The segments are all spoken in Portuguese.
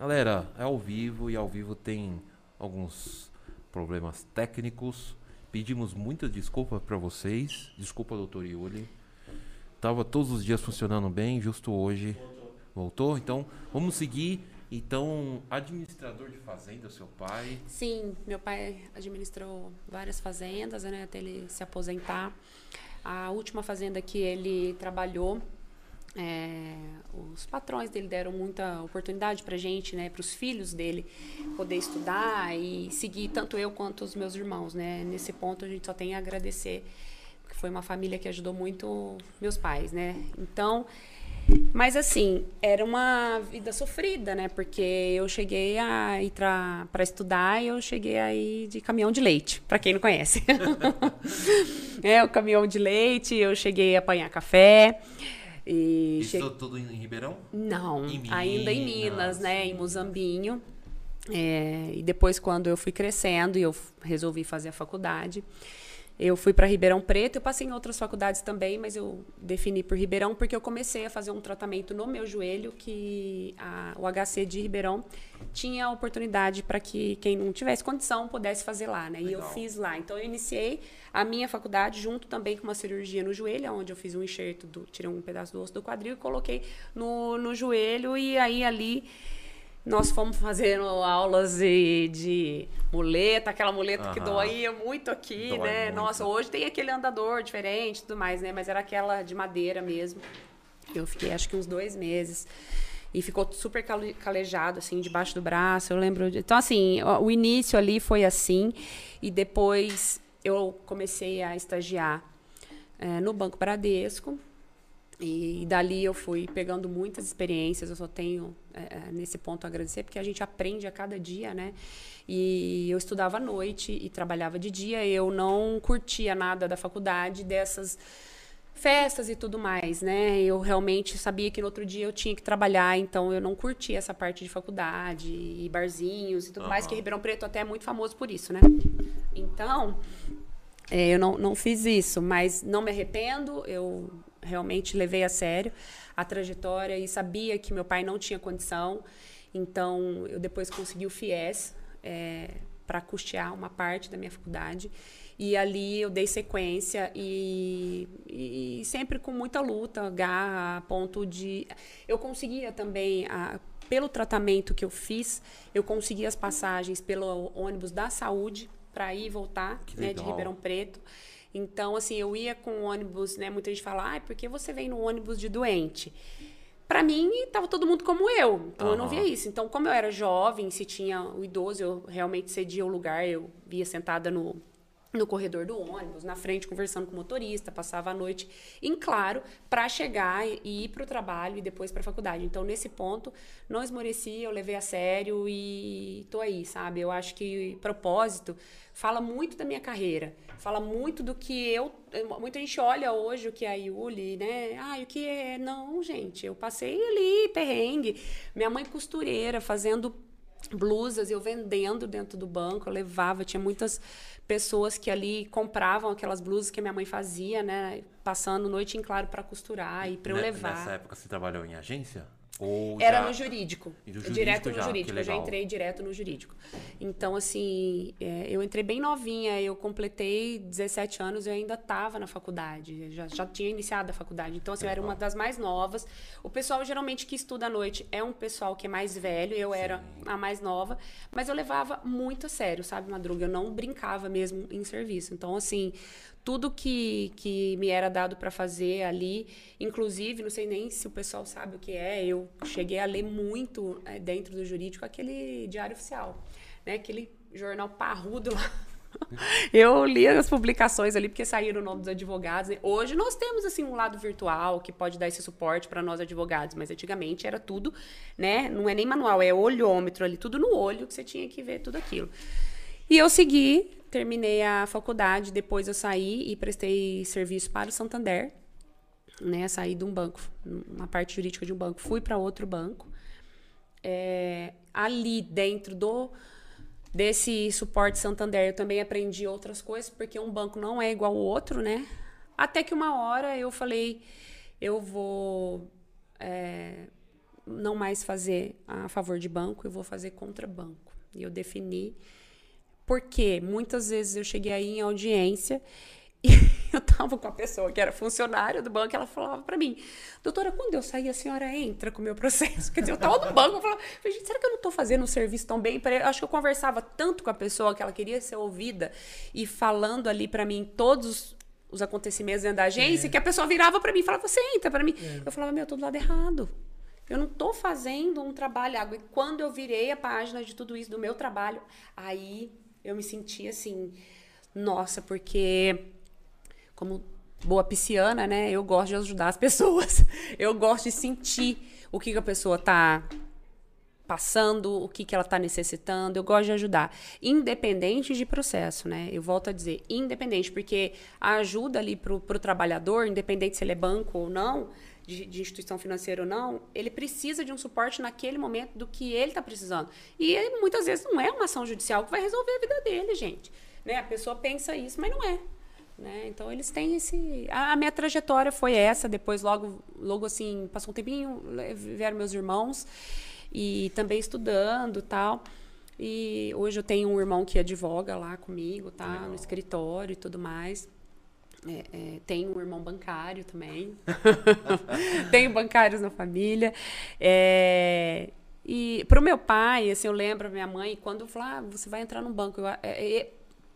Galera, é ao vivo e ao vivo tem alguns problemas técnicos. Pedimos muita desculpa para vocês. Desculpa, doutor Yuli. Tava todos os dias funcionando bem, justo hoje. Voltou. Voltou? Então, vamos seguir. Então, administrador de fazenda, seu pai? Sim, meu pai administrou várias fazendas, né, até ele se aposentar. A última fazenda que ele trabalhou é, os patrões dele deram muita oportunidade para gente, né, para os filhos dele poder estudar e seguir tanto eu quanto os meus irmãos, né. Nesse ponto a gente só tem a agradecer, porque foi uma família que ajudou muito meus pais, né. Então, mas assim, era uma vida sofrida, né? Porque eu cheguei a entrar para estudar e eu cheguei aí de caminhão de leite, para quem não conhece. é, o caminhão de leite, eu cheguei a apanhar café. E Isso che... tudo em Ribeirão? Não, em ainda em Minas, né? Em Muzambinho. É, e depois, quando eu fui crescendo e eu resolvi fazer a faculdade, eu fui para Ribeirão Preto, eu passei em outras faculdades também, mas eu defini por Ribeirão porque eu comecei a fazer um tratamento no meu joelho que a, o HC de Ribeirão tinha a oportunidade para que quem não tivesse condição pudesse fazer lá, né? Legal. E eu fiz lá. Então eu iniciei a minha faculdade junto também com uma cirurgia no joelho, onde eu fiz um enxerto, do, tirei um pedaço do osso do quadril e coloquei no, no joelho e aí ali nós fomos fazendo aulas de, de muleta, aquela muleta uhum. que doía muito aqui, Dói né? Muito. Nossa, hoje tem aquele andador diferente e tudo mais, né? Mas era aquela de madeira mesmo. Eu fiquei acho que uns dois meses. E ficou super calejado, assim, debaixo do braço. Eu lembro. De... Então, assim, o início ali foi assim. E depois eu comecei a estagiar é, no Banco Bradesco. E dali eu fui pegando muitas experiências, eu só tenho é, nesse ponto a agradecer, porque a gente aprende a cada dia, né? E eu estudava à noite e trabalhava de dia, eu não curtia nada da faculdade, dessas festas e tudo mais, né? Eu realmente sabia que no outro dia eu tinha que trabalhar, então eu não curtia essa parte de faculdade e barzinhos e tudo uhum. mais, que Ribeirão Preto até é muito famoso por isso, né? Então, é, eu não, não fiz isso, mas não me arrependo, eu realmente levei a sério a trajetória e sabia que meu pai não tinha condição. Então, eu depois consegui o FIES é, para custear uma parte da minha faculdade. E ali eu dei sequência e, e, sempre com muita luta, garra, a ponto de. Eu conseguia também, a, pelo tratamento que eu fiz, eu consegui as passagens pelo ônibus da saúde para ir e voltar, né, de Ribeirão Preto. Então, assim, eu ia com o ônibus, né? Muita gente fala, ah, por que você vem no ônibus de doente? Para mim, estava todo mundo como eu. Então, uhum. eu não via isso. Então, como eu era jovem, se tinha o idoso, eu realmente cedia o lugar. Eu via sentada no, no corredor do ônibus, na frente, conversando com o motorista, passava a noite em claro para chegar e ir para o trabalho e depois para a faculdade. Então, nesse ponto, não esmoreci, eu levei a sério e tô aí, sabe? Eu acho que propósito fala muito da minha carreira, fala muito do que eu. Muita gente olha hoje o que é a Yuli, né? Ah, o que é. Não, gente, eu passei ali, perrengue. Minha mãe costureira, fazendo blusas, eu vendendo dentro do banco, eu levava, tinha muitas pessoas que ali compravam aquelas blusas que minha mãe fazia, né? Passando noite em claro para costurar e para eu levar. Nessa época você trabalhou em agência? Ou Era já... no jurídico. jurídico direto no já, jurídico. Eu já entrei direto no jurídico. Então, assim, é, eu entrei bem novinha. Eu completei 17 anos e eu ainda estava na faculdade. Já, já tinha iniciado a faculdade. Então, assim, eu era uma das mais novas. O pessoal, geralmente, que estuda à noite é um pessoal que é mais velho. Eu Sim. era a mais nova. Mas eu levava muito a sério, sabe, Madruga? Eu não brincava mesmo em serviço. Então, assim, tudo que, que me era dado para fazer ali, inclusive, não sei nem se o pessoal sabe o que é, eu cheguei a ler muito é, dentro do jurídico aquele diário oficial, né? Aquele jornal parrudo lá. Eu li as publicações ali porque saíram o nome dos advogados. Né? Hoje nós temos assim um lado virtual que pode dar esse suporte para nós advogados, mas antigamente era tudo, né? Não é nem manual, é olhômetro ali, tudo no olho que você tinha que ver tudo aquilo. E eu segui terminei a faculdade, depois eu saí e prestei serviço para o Santander, né? Saí de um banco, uma parte jurídica de um banco, fui para outro banco. É, ali dentro do desse suporte Santander eu também aprendi outras coisas, porque um banco não é igual ao outro, né? Até que uma hora eu falei, eu vou é, não mais fazer a favor de banco, eu vou fazer contra banco. E eu defini porque muitas vezes eu cheguei aí em audiência e eu tava com a pessoa que era funcionária do banco, ela falava para mim, doutora, quando eu sair, a senhora entra com o meu processo. Quer dizer, eu tava no banco, eu falava, gente, será que eu não tô fazendo um serviço tão bem? Eu acho que eu conversava tanto com a pessoa que ela queria ser ouvida e falando ali para mim todos os acontecimentos dentro da agência, é. que a pessoa virava para mim e falava, você entra para mim. É. Eu falava, meu, eu tô do lado errado. Eu não estou fazendo um trabalho. E quando eu virei a página de tudo isso do meu trabalho, aí eu me senti assim, nossa, porque como boa pisciana, né? Eu gosto de ajudar as pessoas. Eu gosto de sentir o que, que a pessoa está passando, o que, que ela está necessitando. Eu gosto de ajudar, independente de processo, né? Eu volto a dizer, independente, porque a ajuda ali para o trabalhador, independente se ele é banco ou não, de, de, instituição financeira ou não, ele precisa de um suporte naquele momento do que ele está precisando. E ele, muitas vezes não é uma ação judicial que vai resolver a vida dele, gente. Né? A pessoa pensa isso, mas não é. Né? Então eles têm esse. A, a, minha trajetória foi essa. Depois, logo, logo assim, passou um tempinho, vieram meus irmãos e também estudando tal. E hoje eu tenho um irmão que advoga lá comigo, tá? Legal. No escritório e tudo mais. É, é, tenho um irmão bancário também. tenho bancários na família. É, e para o meu pai, assim, eu lembro minha mãe, quando falou, ah, você vai entrar no banco. É, é,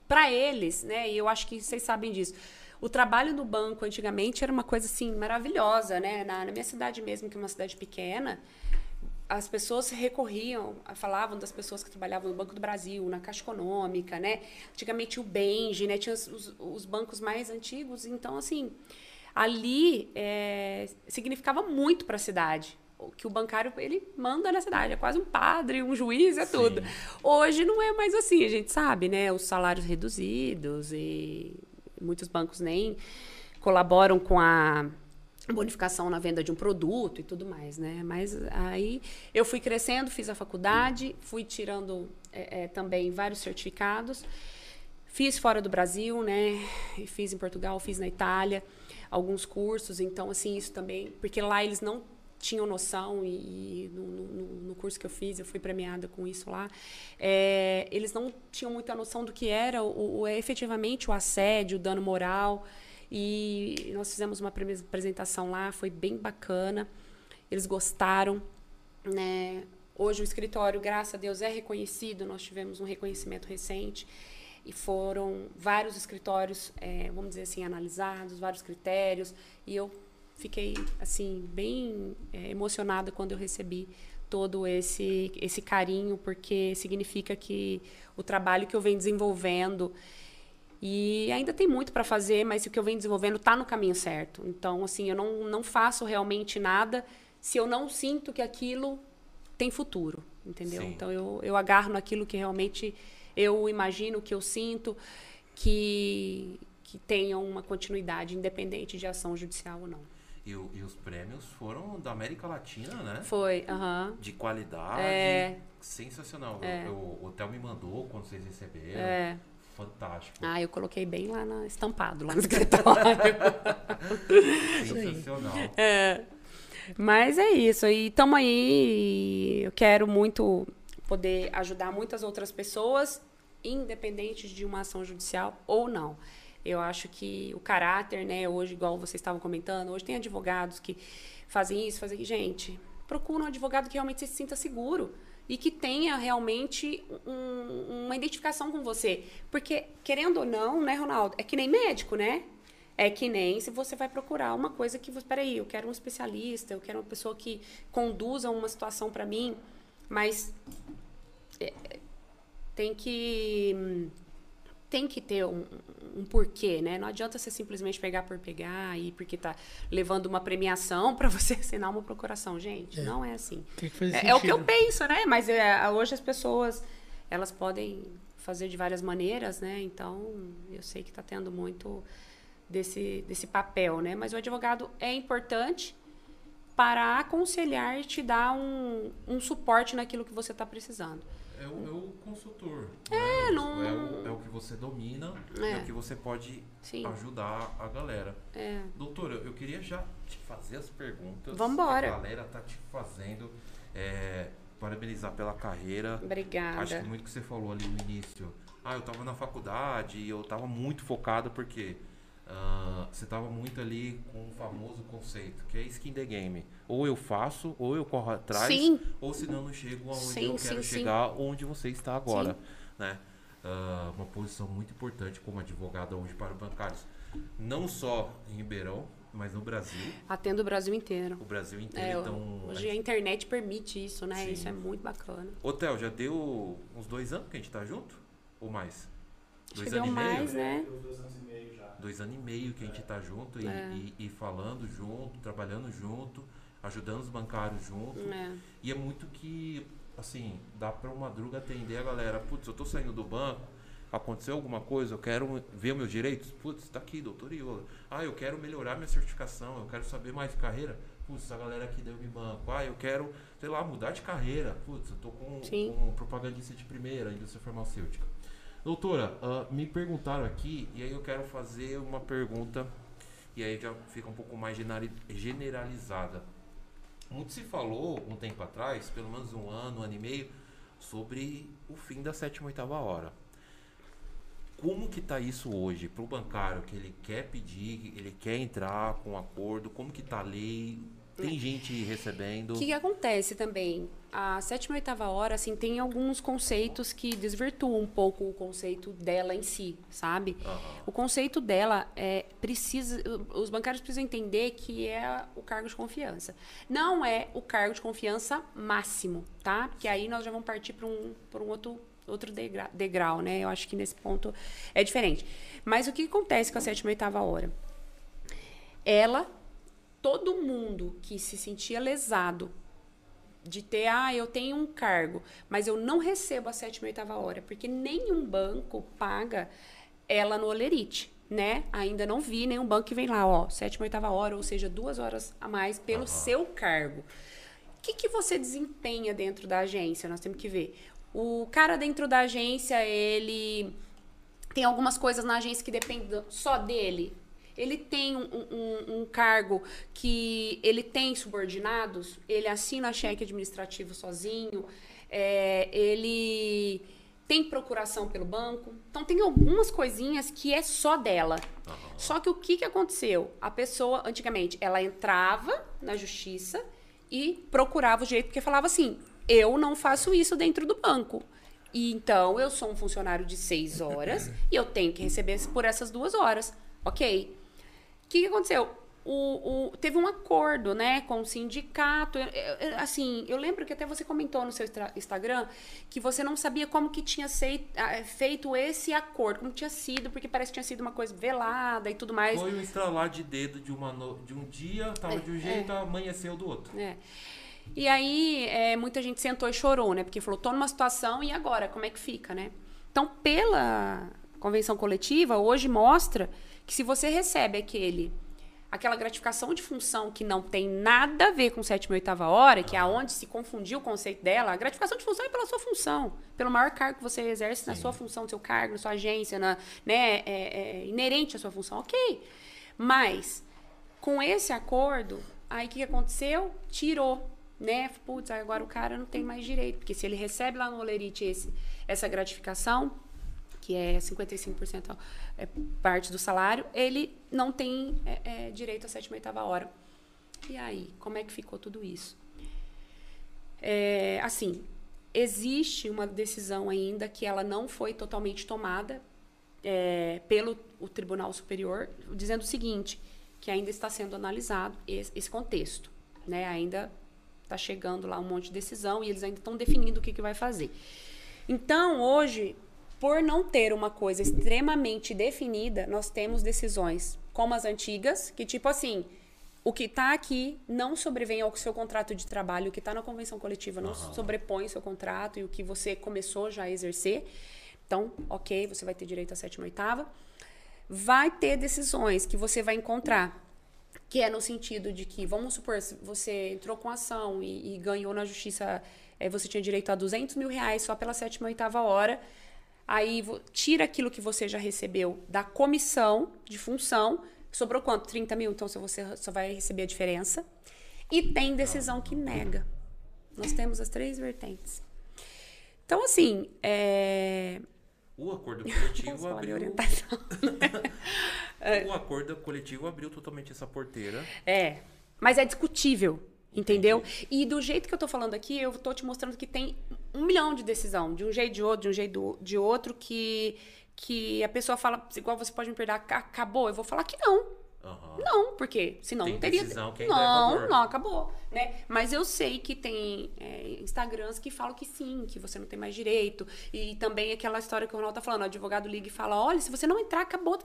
para eles, né? E eu acho que vocês sabem disso. O trabalho no banco antigamente era uma coisa assim maravilhosa, né? Na, na minha cidade mesmo, que é uma cidade pequena, as pessoas recorriam, falavam das pessoas que trabalhavam no Banco do Brasil, na Caixa Econômica, né? Antigamente o Benji, né? Tinha os, os bancos mais antigos. Então, assim, ali é, significava muito para a cidade que o bancário ele manda na cidade, é quase um padre, um juiz, é Sim. tudo. Hoje não é mais assim, a gente sabe, né? Os salários reduzidos e muitos bancos nem colaboram com a bonificação na venda de um produto e tudo mais, né? Mas aí eu fui crescendo, fiz a faculdade, fui tirando é, é, também vários certificados, fiz fora do Brasil, né? Fiz em Portugal, fiz na Itália, alguns cursos, então assim isso também, porque lá eles não tinham noção, e, e no, no, no, curso que eu fiz, eu fui premiada com isso lá, é, eles não tinham muita noção do que era o, o, efetivamente o assédio, o dano moral. E nós fizemos uma apresentação lá, foi bem bacana. Eles gostaram. Né? Hoje o escritório, graças a Deus, é reconhecido. Nós tivemos um reconhecimento recente e foram vários escritórios, é, vamos dizer assim, analisados, vários critérios. E eu fiquei assim bem é, emocionada quando eu recebi todo esse esse carinho porque significa que o trabalho que eu venho desenvolvendo e ainda tem muito para fazer mas o que eu venho desenvolvendo está no caminho certo então assim eu não, não faço realmente nada se eu não sinto que aquilo tem futuro entendeu Sim. então eu, eu agarro naquilo que realmente eu imagino que eu sinto que que tenha uma continuidade independente de ação judicial ou não e, e, os prêmios foram da América Latina, né? Foi, aham. Uh -huh. De qualidade. É. Sensacional. É. Eu, o hotel me mandou quando vocês receberam. É. Fantástico. Ah, eu coloquei bem lá na, estampado, lá no escritório. Sensacional. É. Mas é isso. E estamos aí. Eu quero muito poder ajudar muitas outras pessoas, independente de uma ação judicial ou não. Eu acho que o caráter, né, hoje, igual vocês estavam comentando, hoje tem advogados que fazem isso, fazem. Gente, procura um advogado que realmente se sinta seguro e que tenha realmente um, uma identificação com você. Porque, querendo ou não, né, Ronaldo, é que nem médico, né? É que nem se você vai procurar uma coisa que você. Peraí, eu quero um especialista, eu quero uma pessoa que conduza uma situação para mim, mas é, tem que tem que ter um, um, porquê, né? Não adianta você simplesmente pegar por pegar e porque tá levando uma premiação para você assinar uma procuração, gente. É. Não é assim. É, é, o que eu penso, né? Mas é, hoje as pessoas elas podem fazer de várias maneiras, né? Então eu sei que está tendo muito desse desse papel, né? Mas o advogado é importante para aconselhar e te dar um, um suporte naquilo que você está precisando. É o, é o consultor. É, né? não... é, o, é o que você domina, é, é o que você pode Sim. ajudar a galera. É. Doutora, eu queria já te fazer as perguntas. Que a galera tá te fazendo. É, parabenizar pela carreira. Obrigada. Acho que muito que você falou ali no início. Ah, eu tava na faculdade e eu tava muito focado porque uh, você tava muito ali com o famoso conceito, que é skin the game. Ou eu faço, ou eu corro atrás, sim. ou senão não chego aonde sim, eu quero sim, chegar, onde você está agora. Né? Uh, uma posição muito importante como advogada hoje para bancários. Não só em Ribeirão, mas no Brasil. Atendo o Brasil inteiro. O Brasil inteiro, é, então. Hoje a, internet permite isso, né? Sim. Isso é muito bacana. Hotel, já deu uns dois anos que a gente tá junto? Ou mais? Dois anos e meio? mais, né? Dois anos e. Dois anos e meio que a gente tá junto e, é. e, e falando junto, trabalhando junto, ajudando os bancários junto. É. E é muito que, assim, dá para o Madruga atender a galera. Putz, eu tô saindo do banco aconteceu alguma coisa, eu quero ver meus direitos, putz, está aqui, doutor Iola. Ah, eu quero melhorar minha certificação, eu quero saber mais de carreira. Putz, a galera aqui deu me banco. Ah, eu quero, sei lá, mudar de carreira. Putz, eu tô com, com propagandista de primeira, indústria farmacêutica. Doutora, uh, me perguntaram aqui, e aí eu quero fazer uma pergunta, e aí já fica um pouco mais generalizada. Muito se falou um tempo atrás, pelo menos um ano, um ano e meio, sobre o fim da sétima oitava hora como que está isso hoje para o bancário que ele quer pedir, ele quer entrar com um acordo, como que está a lei? Tem gente recebendo? O que, que, acontece também? A sétima e oitava hora, assim, tem alguns conceitos que desvirtuam um pouco o conceito dela em si, sabe? Uhum. O conceito dela é precisa, os bancários precisam entender que é o cargo de confiança. Não é o cargo de confiança máximo, tá? Porque aí nós já vamos partir para um, um outro outro degrau, degrau, né? Eu acho que nesse ponto é diferente. Mas o que acontece com a sétima e oitava hora? Ela, todo mundo que se sentia lesado de ter, ah, eu tenho um cargo, mas eu não recebo a sétima e oitava hora, porque nenhum banco paga ela no olerite, né? Ainda não vi nenhum banco que vem lá, ó, sétima e oitava hora, ou seja, duas horas a mais pelo uhum. seu cargo. O que, que você desempenha dentro da agência? Nós temos que ver. O cara dentro da agência, ele tem algumas coisas na agência que dependem só dele. Ele tem um, um, um, cargo que ele tem subordinados, ele assina cheque administrativo sozinho, é, ele tem procuração pelo banco. Então tem algumas coisinhas que é só dela. Uhum. Só que o que, que aconteceu? A pessoa, antigamente, ela entrava na justiça e procurava o jeito, porque falava assim: eu não faço isso dentro do banco. E então eu sou um funcionário de seis horas e eu tenho que receber por essas duas horas. Ok. O que, que aconteceu? O, o, teve um acordo né, com o sindicato. Assim, eu lembro que até você comentou no seu Instagram que você não sabia como que tinha ah, feito esse acordo, como tinha sido, porque parece que tinha sido uma coisa velada e tudo mais. Foi um estralar de dedo de, uma no... de um dia, estava é, de um jeito, é. amanheceu do outro. É. E aí, é, muita gente sentou e chorou, né? Porque falou, tô numa situação e agora, como é que fica, né? Então, pela convenção coletiva, hoje mostra que se você recebe aquele aquela gratificação de função que não tem nada a ver com sétima e oitava hora, que é onde se confundiu o conceito dela, a gratificação de função é pela sua função, pelo maior cargo que você exerce Sim. na sua função, no seu cargo, na sua agência, na, né, é, é inerente à sua função, ok. Mas, com esse acordo, aí o que aconteceu? Tirou né? Putz, agora o cara não tem mais direito, porque se ele recebe lá no Olerite esse, essa gratificação, que é 55% é parte do salário, ele não tem é, é, direito à sétima e oitava hora. E aí, como é que ficou tudo isso? É, assim, existe uma decisão ainda que ela não foi totalmente tomada é, pelo o Tribunal Superior, dizendo o seguinte, que ainda está sendo analisado esse, esse contexto, né? Ainda está chegando lá um monte de decisão e eles ainda estão definindo o que, que vai fazer. Então, hoje, por não ter uma coisa extremamente definida, nós temos decisões como as antigas, que tipo assim, o que está aqui não sobrevém ao seu contrato de trabalho, o que está na convenção coletiva não uhum. sobrepõe seu contrato e o que você começou já a exercer. Então, ok, você vai ter direito à sétima e oitava. Vai ter decisões que você vai encontrar que é no sentido de que, vamos supor, você entrou com ação e, e ganhou na justiça, é, você tinha direito a 200 mil reais só pela sétima ou oitava hora, aí tira aquilo que você já recebeu da comissão de função, sobrou quanto? 30 mil? Então você só vai receber a diferença. E tem decisão que nega. Nós temos as três vertentes. Então, assim, é... O acordo coletivo abriu. o acordo coletivo abriu totalmente essa porteira. É. Mas é discutível. Entendeu? Entendi. E do jeito que eu tô falando aqui, eu tô te mostrando que tem um milhão de decisão, de um jeito de outro, de um jeito de outro, que, que a pessoa fala, igual você pode me perder, acabou. Eu vou falar que não. Uhum. Não, porque senão tem não teria. Não, é não, acabou. Né? Mas eu sei que tem é, Instagrams que falam que sim, que você não tem mais direito. E também aquela história que o Ronaldo tá falando, o advogado liga e fala: olha, se você não entrar, acabou.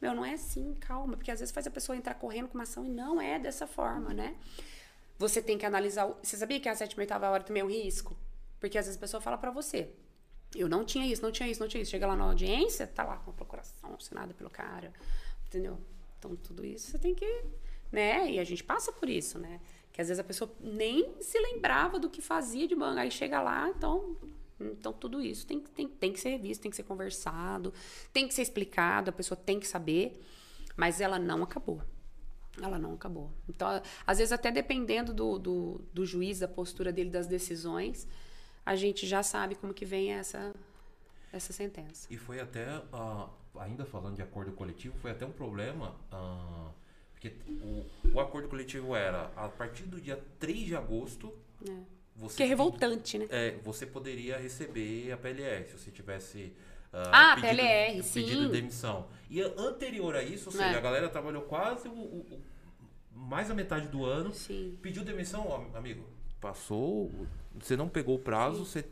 Meu, não é assim, calma. Porque às vezes faz a pessoa entrar correndo com uma ação e não é dessa forma, né? Você tem que analisar. O... Você sabia que a sétima e oitava hora também é um risco? Porque às vezes a pessoa fala para você. Eu não tinha isso, não tinha isso, não tinha isso. Chega lá na audiência, tá lá com a procuração assinada pelo cara. Entendeu? Então, tudo isso você tem que. Né? E a gente passa por isso, né? Que às vezes a pessoa nem se lembrava do que fazia de banco. Aí chega lá, então. Então, tudo isso tem, tem, tem que ser revisto, tem que ser conversado, tem que ser explicado, a pessoa tem que saber, mas ela não acabou. Ela não acabou. Então, às vezes, até dependendo do, do, do juiz, da postura dele, das decisões, a gente já sabe como que vem essa, essa sentença. E foi até. Uh ainda falando de acordo coletivo, foi até um problema, uh, porque o, o, acordo coletivo era a partir do dia 3 de agosto. É. Você que é revoltante, né? É, você poderia receber a PLR se você tivesse. Uh, ah, pedido, PLR, sim. Pedido de demissão. E anterior a isso, ou seja, é. a galera trabalhou quase o, o, mais a metade do ano. Sim. Pediu demissão, ó, amigo. Passou, você não pegou o prazo, você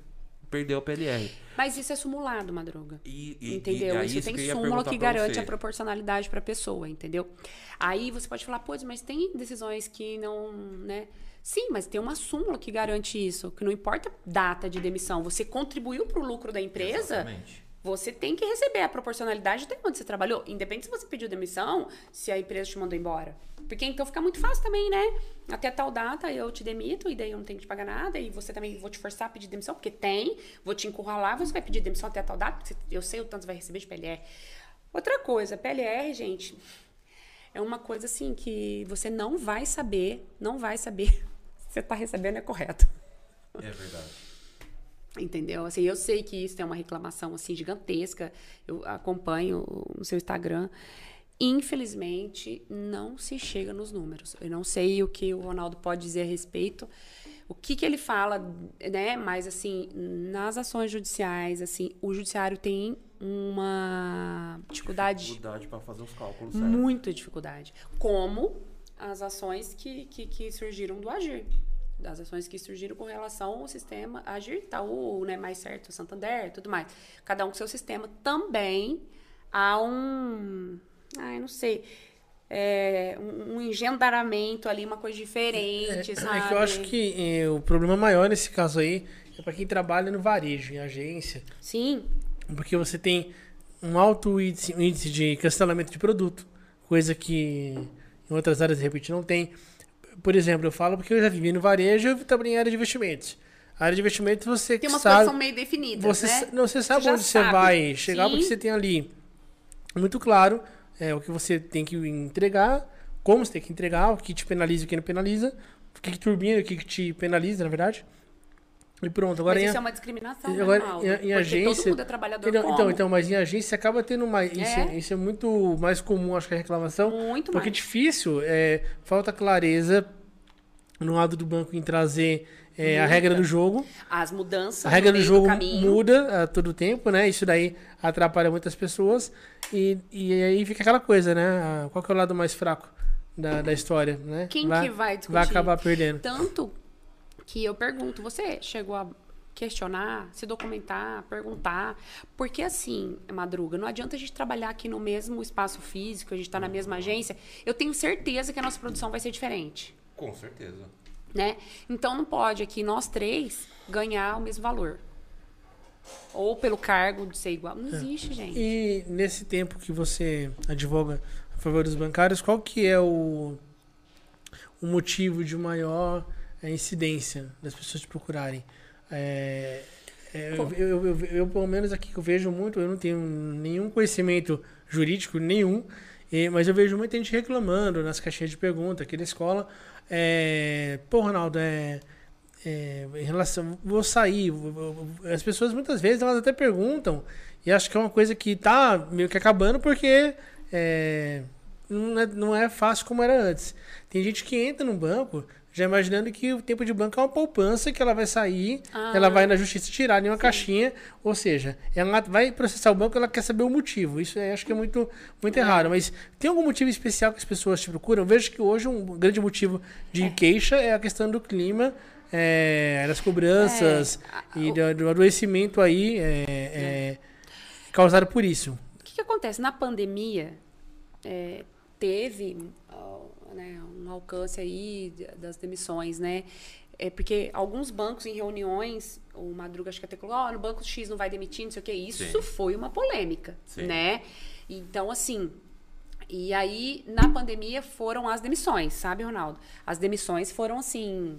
perdeu a PLR. Mas isso é simulado, Madruga. E, e, entendeu? E isso tem súmula que garante a proporcionalidade para a pessoa, entendeu? Aí você pode falar, pô, mas tem decisões que não, né? Sim, mas tem uma súmula que garante isso, que não importa data de demissão, você contribuiu para o lucro da empresa. Exatamente você tem que receber a proporcionalidade de onde você trabalhou. Independente se você pediu demissão, se a empresa te mandou embora. Porque então fica muito fácil também, né? Até tal data eu te demito e daí eu não tenho que te pagar nada. E você também vou te forçar a pedir demissão, porque tem. Vou te encurralar, você vai pedir demissão até tal data, porque eu sei o tanto você vai receber de PLR. Outra coisa, PLR, gente, é uma coisa assim que você não vai saber, não vai saber se você está recebendo é correto. É verdade. Entendeu? Assim, eu sei que isso é uma reclamação assim gigantesca. Eu acompanho no seu Instagram. Infelizmente, não se chega nos números. Eu não sei o que o Ronaldo pode dizer a respeito. O que, que ele fala, né? Mas assim, nas ações judiciais, assim, o judiciário tem uma dificuldade. Dificuldade para fazer os cálculos. Muita dificuldade. Como as ações que, que, que surgiram do Agir das ações que surgiram com relação ao sistema Agir, Itaú, né, mais certo, Santander, tudo mais. Cada um com seu sistema. Também há um, ai, não sei, é, um, engendaramento ali, uma coisa diferente, é, sabe? É que eu acho que é, o problema maior nesse caso aí é para quem trabalha no varejo, em agência. Sim. Porque você tem um alto índice, um índice de cancelamento de produto, coisa que em outras áreas, de repente, não tem por exemplo, eu falo porque eu já vivi no varejo e trabalhei em área de investimentos. A área de investimentos você tem uma sabe, meio definida, você, né? Não, você sabe você onde sabe. você vai chegar, Sim. porque você tem ali muito claro é, o que você tem que entregar, como você tem que entregar, o que te penaliza e o que não penaliza, o que, que turbina e o que, que te penaliza, na verdade. E pronto, agora mas em, isso é uma discriminação, agora, né, em, em agência, todo mundo é trabalhador então, então, então, mas em agência acaba tendo mais. É? Isso, é, isso é muito mais comum, acho que a reclamação. Muito porque mais. difícil, é, falta clareza no lado do banco em trazer é, a regra do jogo. As mudanças. A regra do jogo do muda a todo tempo, né? Isso daí atrapalha muitas pessoas. E, e aí fica aquela coisa, né? Qual que é o lado mais fraco da, da história, né? Quem vai, que vai discutir? Vai acabar perdendo. Tanto que eu pergunto, você chegou a questionar, se documentar, perguntar. Porque assim, Madruga, não adianta a gente trabalhar aqui no mesmo espaço físico, a gente está na mesma agência. Eu tenho certeza que a nossa produção vai ser diferente. Com certeza. Né? Então não pode aqui nós três ganhar o mesmo valor. Ou pelo cargo de ser igual. Não é. existe, gente. E nesse tempo que você advoga a favor dos bancários, qual que é o, o motivo de maior é, incidência das pessoas te procurarem? É, é, eu, eu, eu, eu, pelo menos aqui que eu vejo muito, eu não tenho nenhum conhecimento jurídico nenhum, e, mas eu vejo muita gente reclamando nas caixinhas de pergunta aqui na escola. É, Pô, Ronaldo, é, é, em relação. Vou sair. As pessoas muitas vezes elas até perguntam, e acho que é uma coisa que tá meio que acabando porque é, não, é, não é fácil como era antes. Tem gente que entra no banco já imaginando que o tempo de banco é uma poupança que ela vai sair, ah. ela vai na justiça tirar em uma Sim. caixinha, ou seja, ela vai processar o banco, ela quer saber o motivo. Isso é, acho que é muito, muito é. errado. Mas tem algum motivo especial que as pessoas te procuram? Eu vejo que hoje um grande motivo de é. queixa é a questão do clima, é, das cobranças é, e do, do, adoecimento aí é, é, causado por isso. O que, que acontece? Na pandemia, teve né, um alcance aí das demissões, né? É porque alguns bancos em reuniões, o Madruga acho que até falou, oh, no banco X não vai demitir, não sei o que. Isso Sim. foi uma polêmica, Sim. né? Então, assim, e aí, na pandemia, foram as demissões, sabe, Ronaldo? As demissões foram, assim,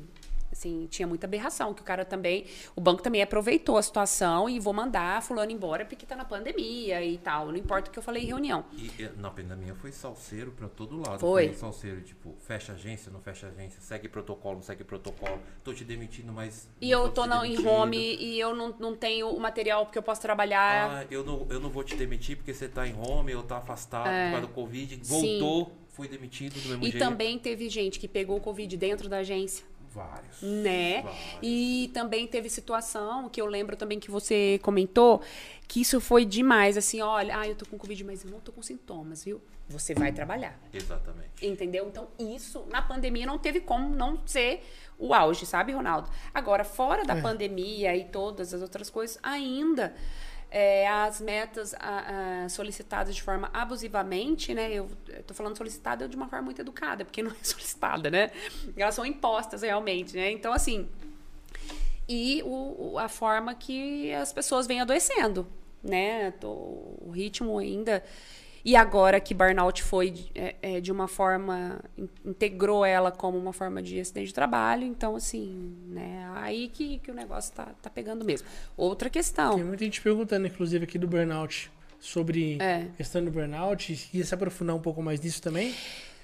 Assim, tinha muita aberração, que o cara também, o banco também aproveitou a situação e vou mandar fulano embora porque tá na pandemia e tal. Não importa o que eu falei em reunião. E na pandemia foi salseiro para todo lado. Foi. foi salseiro, tipo, fecha agência, não fecha agência, segue protocolo, não segue protocolo. Tô te demitindo, mas. E eu tô, tô em home e eu não, não tenho o material porque eu posso trabalhar. Ah, eu não, eu não vou te demitir porque você tá em home, eu tá afastado é. por causa do Covid. Voltou, Sim. foi demitido do mesmo e jeito. E também teve gente que pegou o Covid dentro da agência. Vários. Né? Vários. E também teve situação que eu lembro também que você comentou que isso foi demais. Assim, olha, ah, eu tô com Covid, mas eu não tô com sintomas, viu? Você vai trabalhar. Exatamente. Entendeu? Então, isso na pandemia não teve como não ser o auge, sabe, Ronaldo? Agora, fora da é. pandemia e todas as outras coisas, ainda é, as metas a, a, solicitadas de forma abusivamente, né? Eu estou falando solicitada de uma forma muito educada, porque não é solicitada, né? Elas são impostas realmente, né? Então, assim. E o, a forma que as pessoas vêm adoecendo, né? O ritmo ainda e agora que burnout foi é, é, de uma forma, integrou ela como uma forma de acidente de trabalho, então assim, né, aí que, que o negócio tá, tá pegando mesmo. Outra questão. Tem muita gente perguntando, inclusive, aqui do burnout, sobre é. questão do burnout, e se aprofundar um pouco mais nisso também?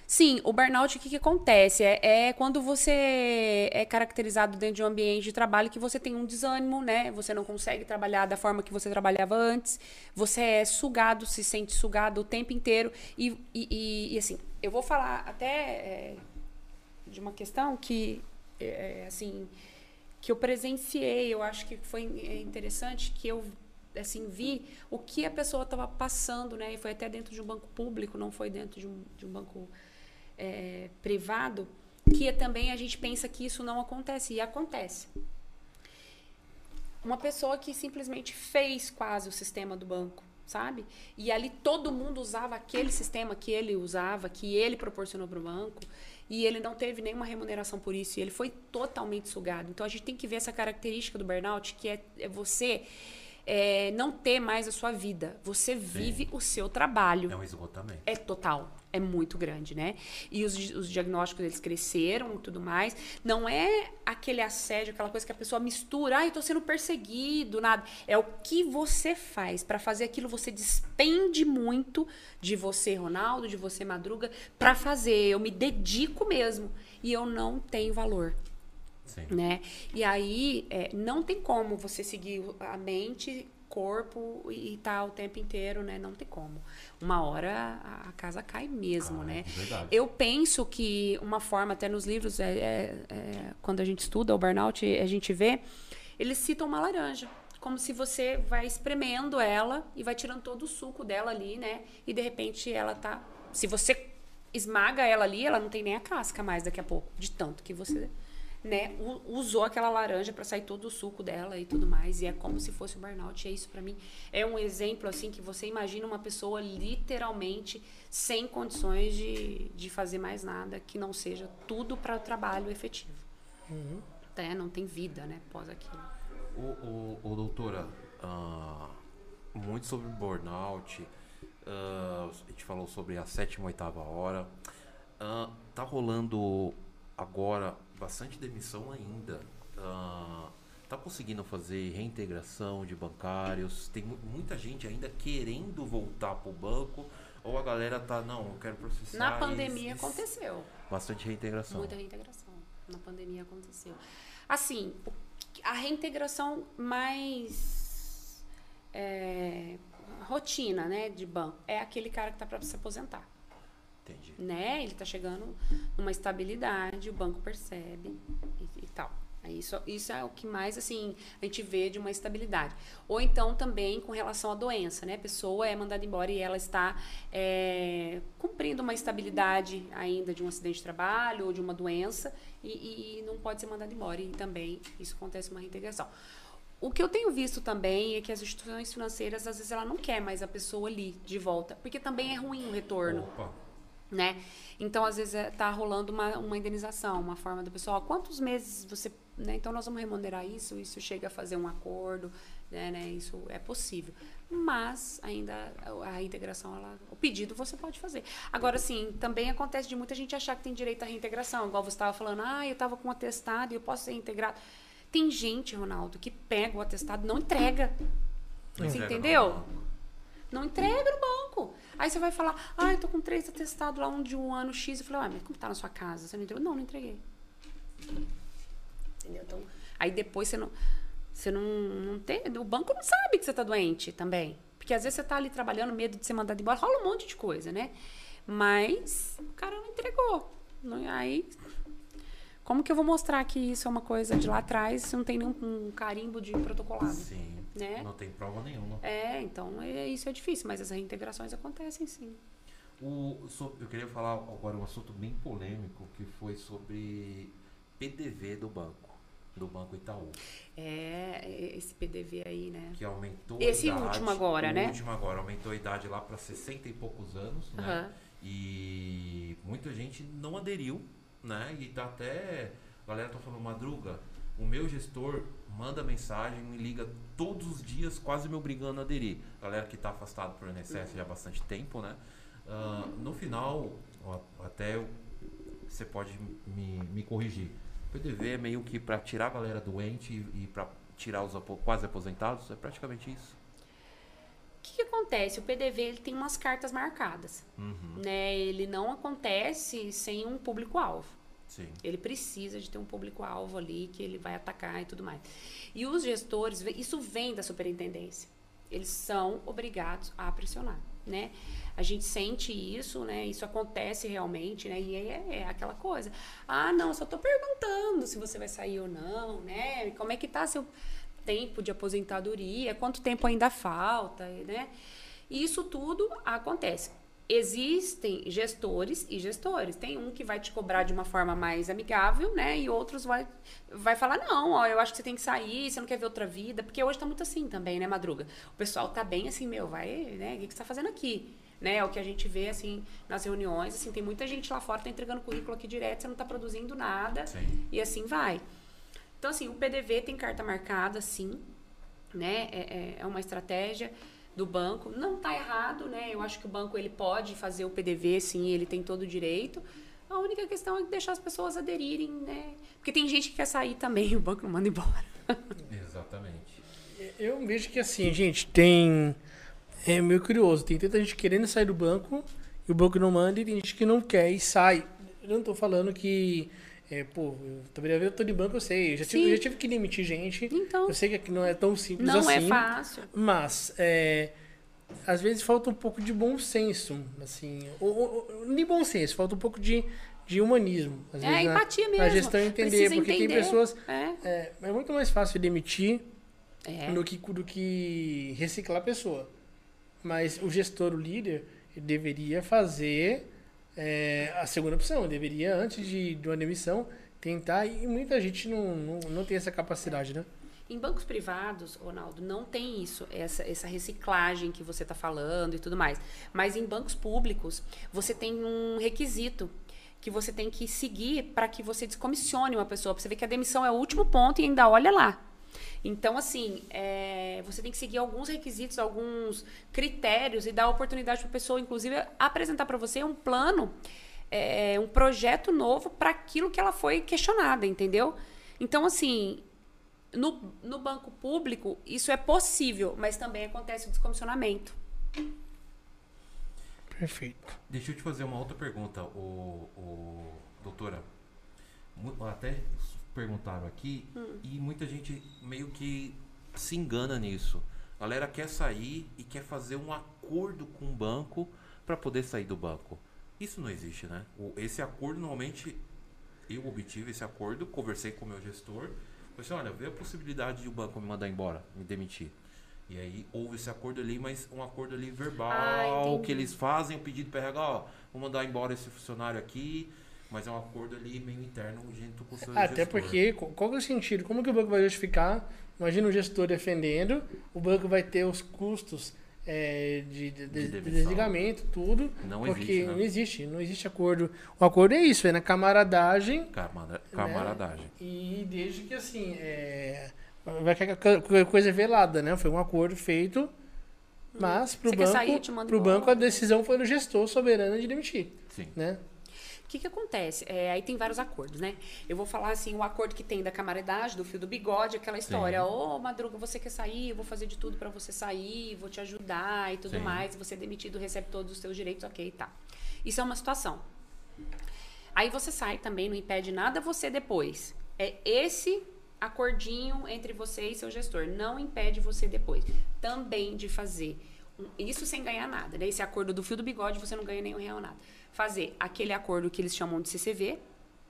Sim, o burnout, o que, que acontece? É, é, quando você é caracterizado dentro de um ambiente de trabalho que você tem um desânimo, né? Você não consegue trabalhar da forma que você trabalhava antes. Você é sugado, se sente sugado o tempo inteiro. E, e, e assim, eu vou falar até é, de uma questão que, é, assim, que eu presenciei. Eu acho que foi interessante que eu assim vi o que a pessoa estava passando, né? E foi até dentro de um banco público, não foi dentro de um, de um banco é, privado, que também a gente pensa que isso não acontece, e acontece. Uma pessoa que simplesmente fez quase o sistema do banco, sabe? E ali todo mundo usava aquele sistema que ele usava, que ele proporcionou para o banco, e ele não teve nenhuma remuneração por isso, e ele foi totalmente sugado. Então a gente tem que ver essa característica do burnout, que é, é você é, não ter mais a sua vida. Você vive Sim. o seu trabalho. É um esgotamento. É total. É muito grande, né? E os, os diagnósticos eles cresceram e tudo mais. Não é aquele assédio, aquela coisa que a pessoa mistura. Ah, eu tô sendo perseguido, nada. É o que você faz. para fazer aquilo, você despende muito de você, Ronaldo, de você, Madruga, para fazer. Eu me dedico mesmo. E eu não tenho valor. Sim. Né? E aí é, não tem como você seguir a mente, corpo e tá o tempo inteiro, né? Não tem como. Uma hora a, casa cai mesmo, ah, né? É Eu penso que uma forma, até nos livros, é, é, é, quando a gente estuda o burnout, a gente vê, eles citam uma laranja como se você vai espremendo ela e vai tirando todo o suco dela ali, né? E de repente ela tá. Se você esmaga ela ali, ela não tem nem a casca mais daqui a pouco, de tanto que você né, usou aquela laranja para sair todo o suco dela e tudo mais. E é como se fosse o burnout. E é isso para mim é um exemplo assim que você imagina uma pessoa literalmente sem condições de, de fazer mais nada que não seja tudo para o trabalho efetivo. Uhum. É, não tem vida, né, após aquilo. O, o, o doutora, uh, muito sobre burnout. Uh, a gente falou sobre a sétima, oitava hora. Uh, tá rolando agora bastante demissão ainda. Uh, tá conseguindo fazer reintegração de bancários? Tem muita gente ainda querendo voltar pro banco? Ou a galera tá, não, eu quero processar. Na pandemia e, aconteceu. Bastante reintegração. Muita reintegração. Na pandemia aconteceu. Assim, a reintegração mais é, rotina, né, de banco, é aquele cara que tá para se aposentar. Entendi. Né? Ele tá chegando numa estabilidade, o banco percebe e, e tal. Isso, isso é o que mais assim a gente vê de uma estabilidade. Ou então também com relação à doença, né? A pessoa é mandada embora e ela está é, cumprindo uma estabilidade ainda de um acidente de trabalho ou de uma doença e, e não pode ser mandada embora. E também isso acontece uma reintegração. O que eu tenho visto também é que as instituições financeiras, às vezes, ela não quer mais a pessoa ali de volta, porque também é ruim o retorno. Opa. Né? Então, às vezes, está é, rolando uma, uma indenização, uma forma do pessoal. Quantos meses você né? Então nós vamos remunerar isso, isso chega a fazer um acordo, né? né? Isso é possível. Mas ainda a integração, ela, o pedido você pode fazer. Agora, sim, também acontece de muita gente achar que tem direito à reintegração, igual você estava falando, ah, eu estava com um atestado e eu posso ser integrado. Tem gente, Ronaldo, que pega o atestado e não entrega. Não você entrega entendeu? Não entrega no banco. Aí você vai falar, ah, eu tô com três atestados lá, um de um ano X. Eu falei, ah, mas como tá na sua casa? Você não entregou? Não, não entreguei. Entendeu? Então, aí depois você não. Você não, não tem. O banco não sabe que você está doente também. Porque às vezes você está ali trabalhando, medo de ser mandado embora, rola um monte de coisa, né? Mas o cara não entregou. Aí. Como que eu vou mostrar que isso é uma coisa de lá atrás se não tem nenhum um carimbo de protocolado? Sim. Né? Não tem prova nenhuma. É, então é, isso é difícil, mas as reintegrações acontecem sim. O, eu queria falar agora um assunto bem polêmico que foi sobre PDV do banco, do Banco Itaú. É, esse PDV aí, né? Que aumentou Esse idade, último agora, né? Último agora, aumentou a idade lá para 60 e poucos anos, uhum. né? E muita gente não aderiu, né? E tá até. A galera tá falando, Madruga, o meu gestor manda mensagem, me liga todos os dias, quase me obrigando a aderir. Galera que está afastado por INSS já há bastante tempo, né? Uh, no final, até você pode me, me corrigir. PDV é meio que para tirar a galera doente e, e para tirar os quase aposentados? É praticamente isso. O que, que, acontece? O PDV ele tem umas cartas marcadas. Uhum. Né? Ele não acontece sem um público-alvo. Ele precisa de ter um público-alvo ali que ele vai atacar e tudo mais. E os gestores, isso vem da superintendência. Eles são obrigados a pressionar, né? a gente sente isso, né? Isso acontece realmente, né? E é, é aquela coisa. Ah, não, só estou perguntando se você vai sair ou não, né? Como é que tá seu tempo de aposentadoria? Quanto tempo ainda falta, né? E isso tudo acontece. Existem gestores e gestores. Tem um que vai te cobrar de uma forma mais amigável, né? E outros vai, vai falar: não, ó, eu acho que você tem que sair, você não quer ver outra vida. Porque hoje tá muito assim também, né, Madruga? O pessoal tá bem assim, meu, vai, né? O que você tá fazendo aqui? né? É o que a gente vê, assim, nas reuniões. Assim, tem muita gente lá fora tá entregando currículo aqui direto, você não está produzindo nada. Sim. E assim vai. Então, assim, o PDV tem carta marcada, sim, né? É, é, é uma estratégia do banco. Não está errado, né? Eu acho que o banco ele pode fazer o PDV, sim, ele tem todo o direito. A única questão é deixar as pessoas aderirem, né? Porque tem gente que quer sair também, o banco não manda embora. Exatamente. Eu vejo que assim, gente, tem é meio curioso. Tem tanta gente querendo sair do banco e o banco não manda e tem gente que não quer e sai. Eu não tô falando que. É, pô, eu tô de banco, eu sei. Eu já, tive, já tive que demitir gente. Então, eu sei que não é tão simples não assim. Não é fácil. Mas, é, às vezes falta um pouco de bom senso, assim. Ou, ou, de bom senso, falta um pouco de, de humanismo. Às é, vezes, empatia na, mesmo. A gestão entender, Precisa porque entender. tem pessoas. É. é. é muito mais fácil demitir é. do, que, do que reciclar a pessoa. Mas o gestor, o líder, deveria fazer é, a segunda opção. Deveria, antes de, de uma demissão, tentar. E muita gente não, não, não tem essa capacidade, né? Em bancos privados, Ronaldo, não tem isso, essa, essa reciclagem que você está falando e tudo mais. Mas em bancos públicos, você tem um requisito que você tem que seguir para que você descomissione uma pessoa. Você ver que a demissão é o último ponto e ainda olha lá. Então, assim, é, você tem que seguir alguns requisitos, alguns critérios e dar oportunidade para a pessoa, inclusive, apresentar para você um plano, é, um projeto novo para aquilo que ela foi questionada, entendeu? Então, assim, no, no banco público, isso é possível, mas também acontece o descomissionamento. Perfeito. Deixa eu te fazer uma outra pergunta, o, o doutora. Até perguntaram aqui hum. e muita gente meio que se engana nisso. A galera quer sair e quer fazer um acordo com o banco para poder sair do banco. Isso não existe, né? Esse acordo normalmente eu obtive esse acordo, conversei com o meu gestor, falei assim, olha, vê a possibilidade de o banco me mandar embora, me demitir. E aí houve esse acordo ali, mas um acordo ali verbal, ah, que eles fazem o pedido para RH, ó, vou mandar embora esse funcionário aqui, mas é um acordo ali meio interno junto com o seu Até gestor. porque, qual é o sentido? Como que o banco vai justificar? Imagina o gestor defendendo, o banco vai ter os custos é, de, de, de, de desligamento, tudo. Não porque existe, né? não existe, não existe acordo. O acordo é isso, é na camaradagem. Camara, camaradagem. Né? E desde que assim, é, vai que coisa velada, né? Foi um acordo feito, mas para o banco, sair, pro banco a decisão foi do gestor soberano de demitir. Sim. Né? Que, que acontece? É, aí tem vários acordos, né? Eu vou falar assim, o acordo que tem da camaradagem, do fio do bigode, aquela história. Ô, oh, Madruga, você quer sair? Eu vou fazer de tudo para você sair, vou te ajudar e tudo Sim. mais. Você é demitido, recebe todos os seus direitos, ok, tá. Isso é uma situação. Aí você sai também, não impede nada você depois. É esse acordinho entre você e seu gestor. Não impede você depois também de fazer. Isso sem ganhar nada, né? Esse acordo do fio do bigode, você não ganha nenhum real nada fazer aquele acordo que eles chamam de CCV.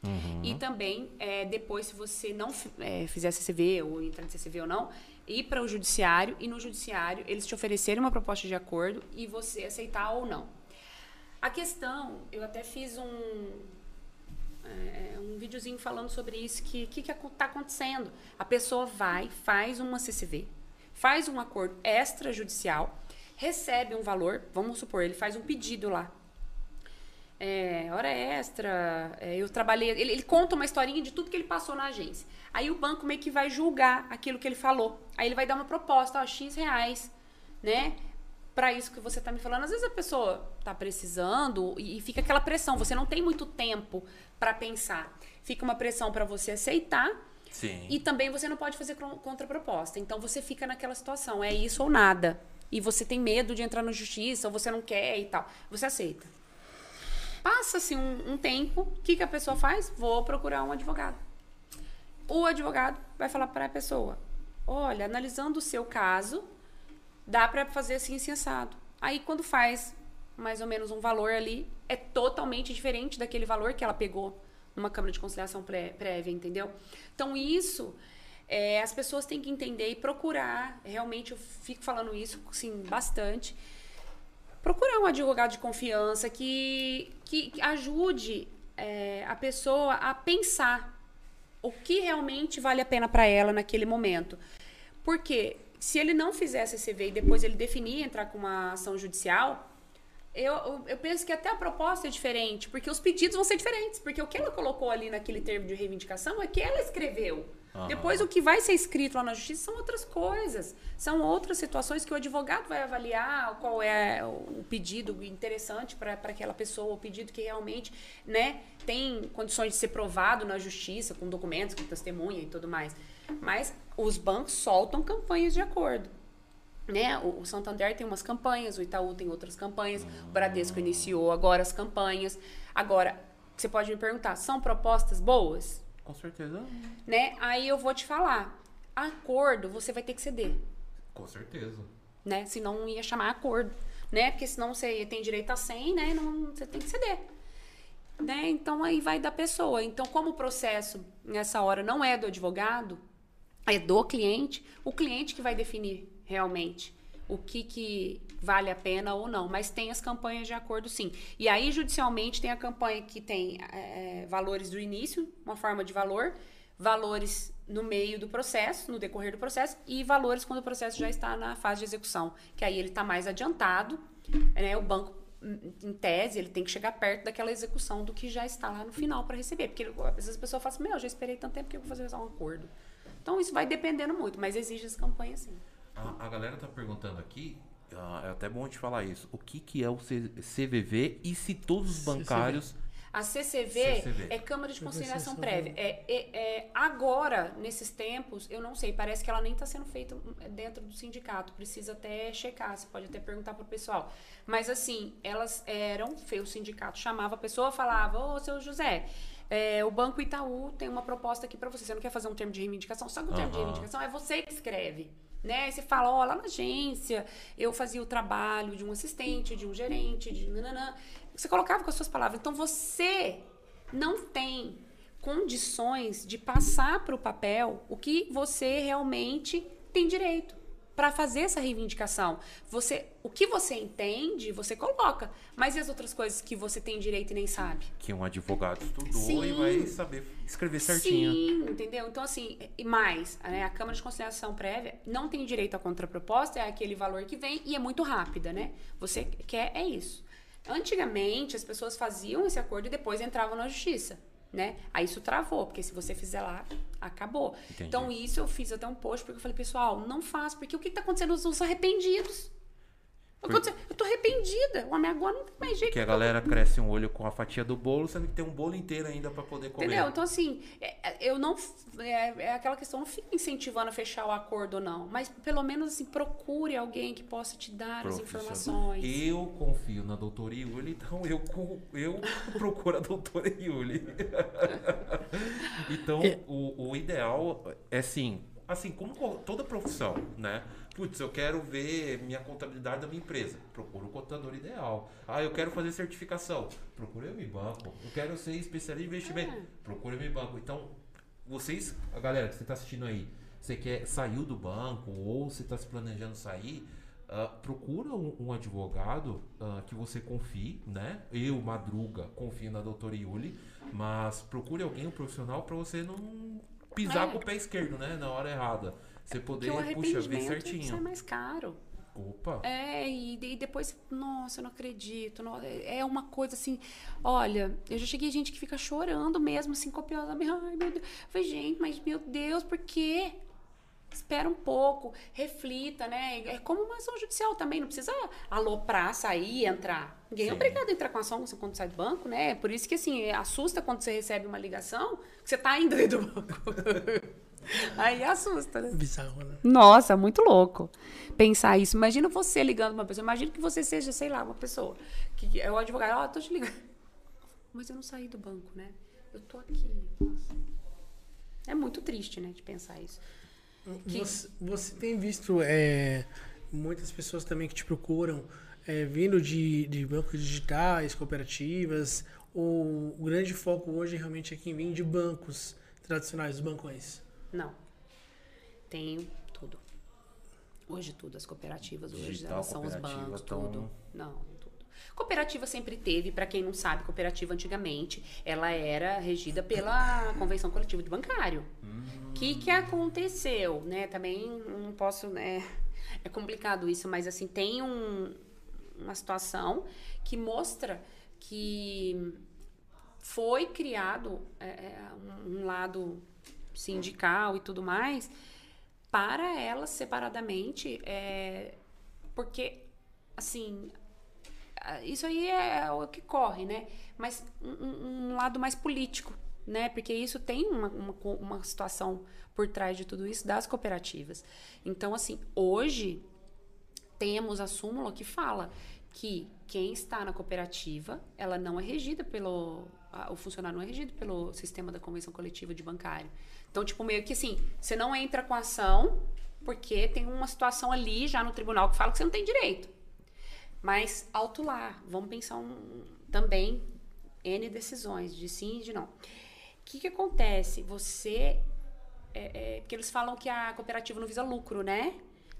Uhum. E também, é, depois, se você não é, fizer CCV ou entrar no CCV ou não, ir para o judiciário e no judiciário eles te oferecerem uma proposta de acordo e você aceitar ou não. A questão, eu até fiz um, é, um videozinho falando sobre isso, que o que está acontecendo? A pessoa vai, faz uma CCV, faz um acordo extrajudicial, recebe um valor, vamos supor, ele faz um pedido lá é, hora extra, é, eu trabalhei. Ele, ele, conta uma historinha de tudo que ele passou na agência. Aí o banco meio que vai julgar aquilo que ele falou. Aí ele vai dar uma proposta, ó, X reais, né? Para isso que você tá me falando. Às vezes a pessoa tá precisando e, e fica aquela pressão. Você não tem muito tempo para pensar. Fica uma pressão para você aceitar. Sim. E também você não pode fazer contraproposta. Então você fica naquela situação, é isso ou nada. E você tem medo de entrar na justiça, ou você não quer e tal. Você aceita. Passa-se um, um, tempo, o que, que a pessoa faz? Vou procurar um advogado. O advogado vai falar para a pessoa: olha, analisando o seu caso, dá para fazer assim sensado. Aí, quando faz mais ou menos um valor ali, é totalmente diferente daquele valor que ela pegou numa Câmara de Conciliação prévia, entendeu? Então, isso. É, as pessoas têm que entender e procurar. Realmente, eu fico falando isso, sim, bastante procurar um advogado de confiança que, que ajude é, a pessoa a pensar o que realmente vale a pena para ela naquele momento. Porque se ele não fizer CCV e depois ele definir entrar com uma ação judicial, eu, eu penso que até a proposta é diferente, porque os pedidos vão ser diferentes, porque o que ela colocou ali naquele termo de reivindicação é que ela escreveu. Uhum. Depois, o que vai ser escrito lá na justiça são outras coisas. São outras situações que o advogado vai avaliar qual é o pedido interessante para aquela pessoa, o pedido que realmente né, tem condições de ser provado na justiça, com documentos, com testemunha e tudo mais. Mas os bancos soltam campanhas de acordo. Né? O, Santander tem umas campanhas, o Itaú tem outras campanhas, o Bradesco iniciou agora as campanhas. Agora, você pode me perguntar, são propostas boas? Com certeza. Né? Aí eu vou te falar. Acordo, você vai ter que ceder. Com certeza. Né? Senão não ia chamar acordo. Né? Porque senão você tem direito a 100, né? Não, você tem que ceder. Né? Então aí vai da pessoa. Então, como o processo nessa hora não é do advogado, é do cliente, o cliente que vai definir realmente o que, que vale a pena ou não. Mas tem as campanhas de acordo, sim. E aí, judicialmente, tem a campanha que tem é, valores do início, uma forma de valor, valores no meio do processo, no decorrer do processo, e valores quando o processo já está na fase de execução, que aí ele está mais adiantado, né? O banco, em tese, ele tem que chegar perto daquela execução do que já está lá no final para receber. Porque às vezes a pessoa fala assim, meu, já esperei tanto tempo que eu vou fazer um acordo. Então isso vai dependendo muito, mas exige as campanhas sim. A, a galera tá perguntando aqui, é até bom te falar isso. O que, que é o C- CVV e se todos os bancários. A CCV, CCV. é Câmara de Conciliação Prévia. É, é- é- agora, nesses tempos, eu não sei, parece que ela nem está sendo feita dentro do sindicato. Precisa até checar, você pode até perguntar pro pessoal. Mas assim, elas eram, o sindicato chamava a pessoa, falava, ô, seu José, é, o Banco Itaú tem uma proposta aqui para você. Você não quer fazer um termo de reivindicação? Só que o termo de Aham. reivindicação é você que escreve. Né? Você fala, ó, lá na agência, eu fazia o trabalho de um assistente, de um gerente, de nananã. Você colocava com as suas palavras. Então você não tem condições de passar para o papel o que você realmente tem direito para fazer essa reivindicação. Você, o que você entende, você coloca, mas e as outras coisas que você tem direito e nem sabe? Que um advogado estudou Sim. e vai saber escrever certinho. Sim, entendeu? Então, assim, e mais, né, a Câmara de Conciliação Prévia não tem direito à contraproposta, é aquele valor que vem e é muito rápida, né? Você quer, é isso. Antigamente, as pessoas faziam esse acordo e depois entravam na justiça, né? Aí isso travou, porque se você fizer lá, acabou. Entendi. Então, isso eu fiz até um post, porque eu falei, pessoal, não faz, porque o que está acontecendo? Os arrependidos. Eu tô arrependida. O homem agora não tem mais jeito. Que a galera cresce um olho com a fatia do bolo, sendo que tem um bolo inteiro ainda pra poder comer. Entendeu? Então, assim, é- é- eu não. É, é aquela questão, eu não fico incentivando a fechar o acordo, não. Mas pelo menos, assim, procure alguém que possa te dar as informações. Eu confio na doutora Yuli, então eu, eu procuro a doutora Yuli. então, É. o, o ideal é assim, assim, como co- toda profissão, né? Putz, eu quero ver minha contabilidade da minha empresa. Procura o contador ideal. Ah, eu quero fazer certificação. Procura o banco. Eu quero ser especialista em investimento. É. Procura o banco. Então, vocês, a galera que você está assistindo aí, você quer saiu do banco ou você está se planejando sair, ah, procura um, um advogado ah, que você confie, né? Eu, Madruga, confio na doutora Yuli, mas procure alguém, um profissional, para você não pisar É. com o pé esquerdo, né? Na hora errada. Você Porque poder, o puxa, ver arrependimento sai certinho. mais caro. Opa! É, e, e depois, nossa, eu não acredito. não- é uma coisa assim. Olha, eu já cheguei gente que fica chorando mesmo, assim, copiando. Ai, meu Deus. Eu falei, gente, mas meu Deus, por quê? Espera um pouco, reflita, né? É como uma ação judicial também, não precisa aloprar, sair e entrar. Ninguém é Sim. obrigado a entrar com ação quando sai do banco, né? Por isso que, assim, assusta quando você recebe uma ligação que você tá indo dentro do banco. Aí assusta, né? Bizarro, né? Nossa, muito louco pensar isso. Imagina você ligando pra uma pessoa. Imagina que você seja, sei lá, uma pessoa que é o advogado. Ó, tô te ligando. Mas eu não saí do banco, né? Eu tô aqui. Nossa. É muito triste, né, de pensar isso. Que- Você, você tem visto é, muitas pessoas também que te procuram é, vindo de, de bancos digitais, cooperativas. ou o grande foco hoje realmente é quem vem de bancos tradicionais, os bancões. Não. Tenho tudo. Hoje tudo, as cooperativas hoje Digital, elas são os bancos, tão- tudo. Não, tudo. Cooperativa sempre teve, para quem não sabe, cooperativa antigamente, ela era regida pela Convenção Coletiva de Bancário. O que, que aconteceu, né? Também não posso, né? É complicado isso, mas assim, tem um- uma situação que mostra que foi criado é, é, um lado sindical e tudo mais para elas separadamente, é, porque assim isso aí é o que corre, né? Mas um, um- lado mais político, né? Porque isso tem uma, uma, uma situação por trás de tudo isso das cooperativas. Então, assim, hoje temos a súmula que fala que quem está na cooperativa, ela não é regida pelo. O funcionário não é regido pelo sistema da convenção coletiva de bancário. Então, tipo, meio que assim, você não entra com ação porque tem uma situação ali já no tribunal que fala que você não tem direito. Mas alto lá, vamos pensar um, também N decisões, de sim e de não. O que, que acontece? Você. É, é, porque eles falam que a cooperativa não visa lucro, né?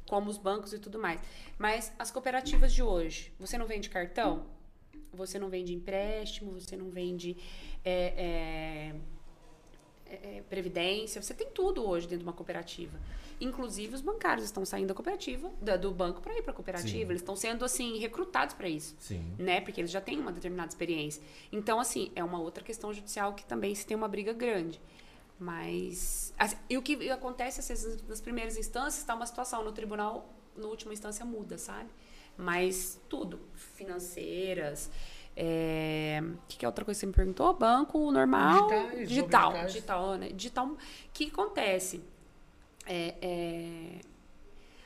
Como os bancos e tudo mais. Mas as cooperativas de hoje, você não vende cartão? Você não vende empréstimo, você não vende é, é, é, previdência, você tem tudo hoje dentro de uma cooperativa. Inclusive os bancários estão saindo da cooperativa, da- do banco para ir para a cooperativa. Sim. Eles estão sendo assim recrutados para isso Sim. né? Porque eles já têm uma determinada experiência. Então, assim, é uma outra questão judicial que também se tem uma briga grande. Mas. Assim, e o que acontece assim, nas primeiras instâncias, está uma situação. No tribunal, na última instância, muda, sabe? Mas tudo. Financeiras. É... O que, que é outra coisa que você me perguntou? Banco normal. Digitais, digital. digitais. Digital, né? Digital. O que acontece? É, é...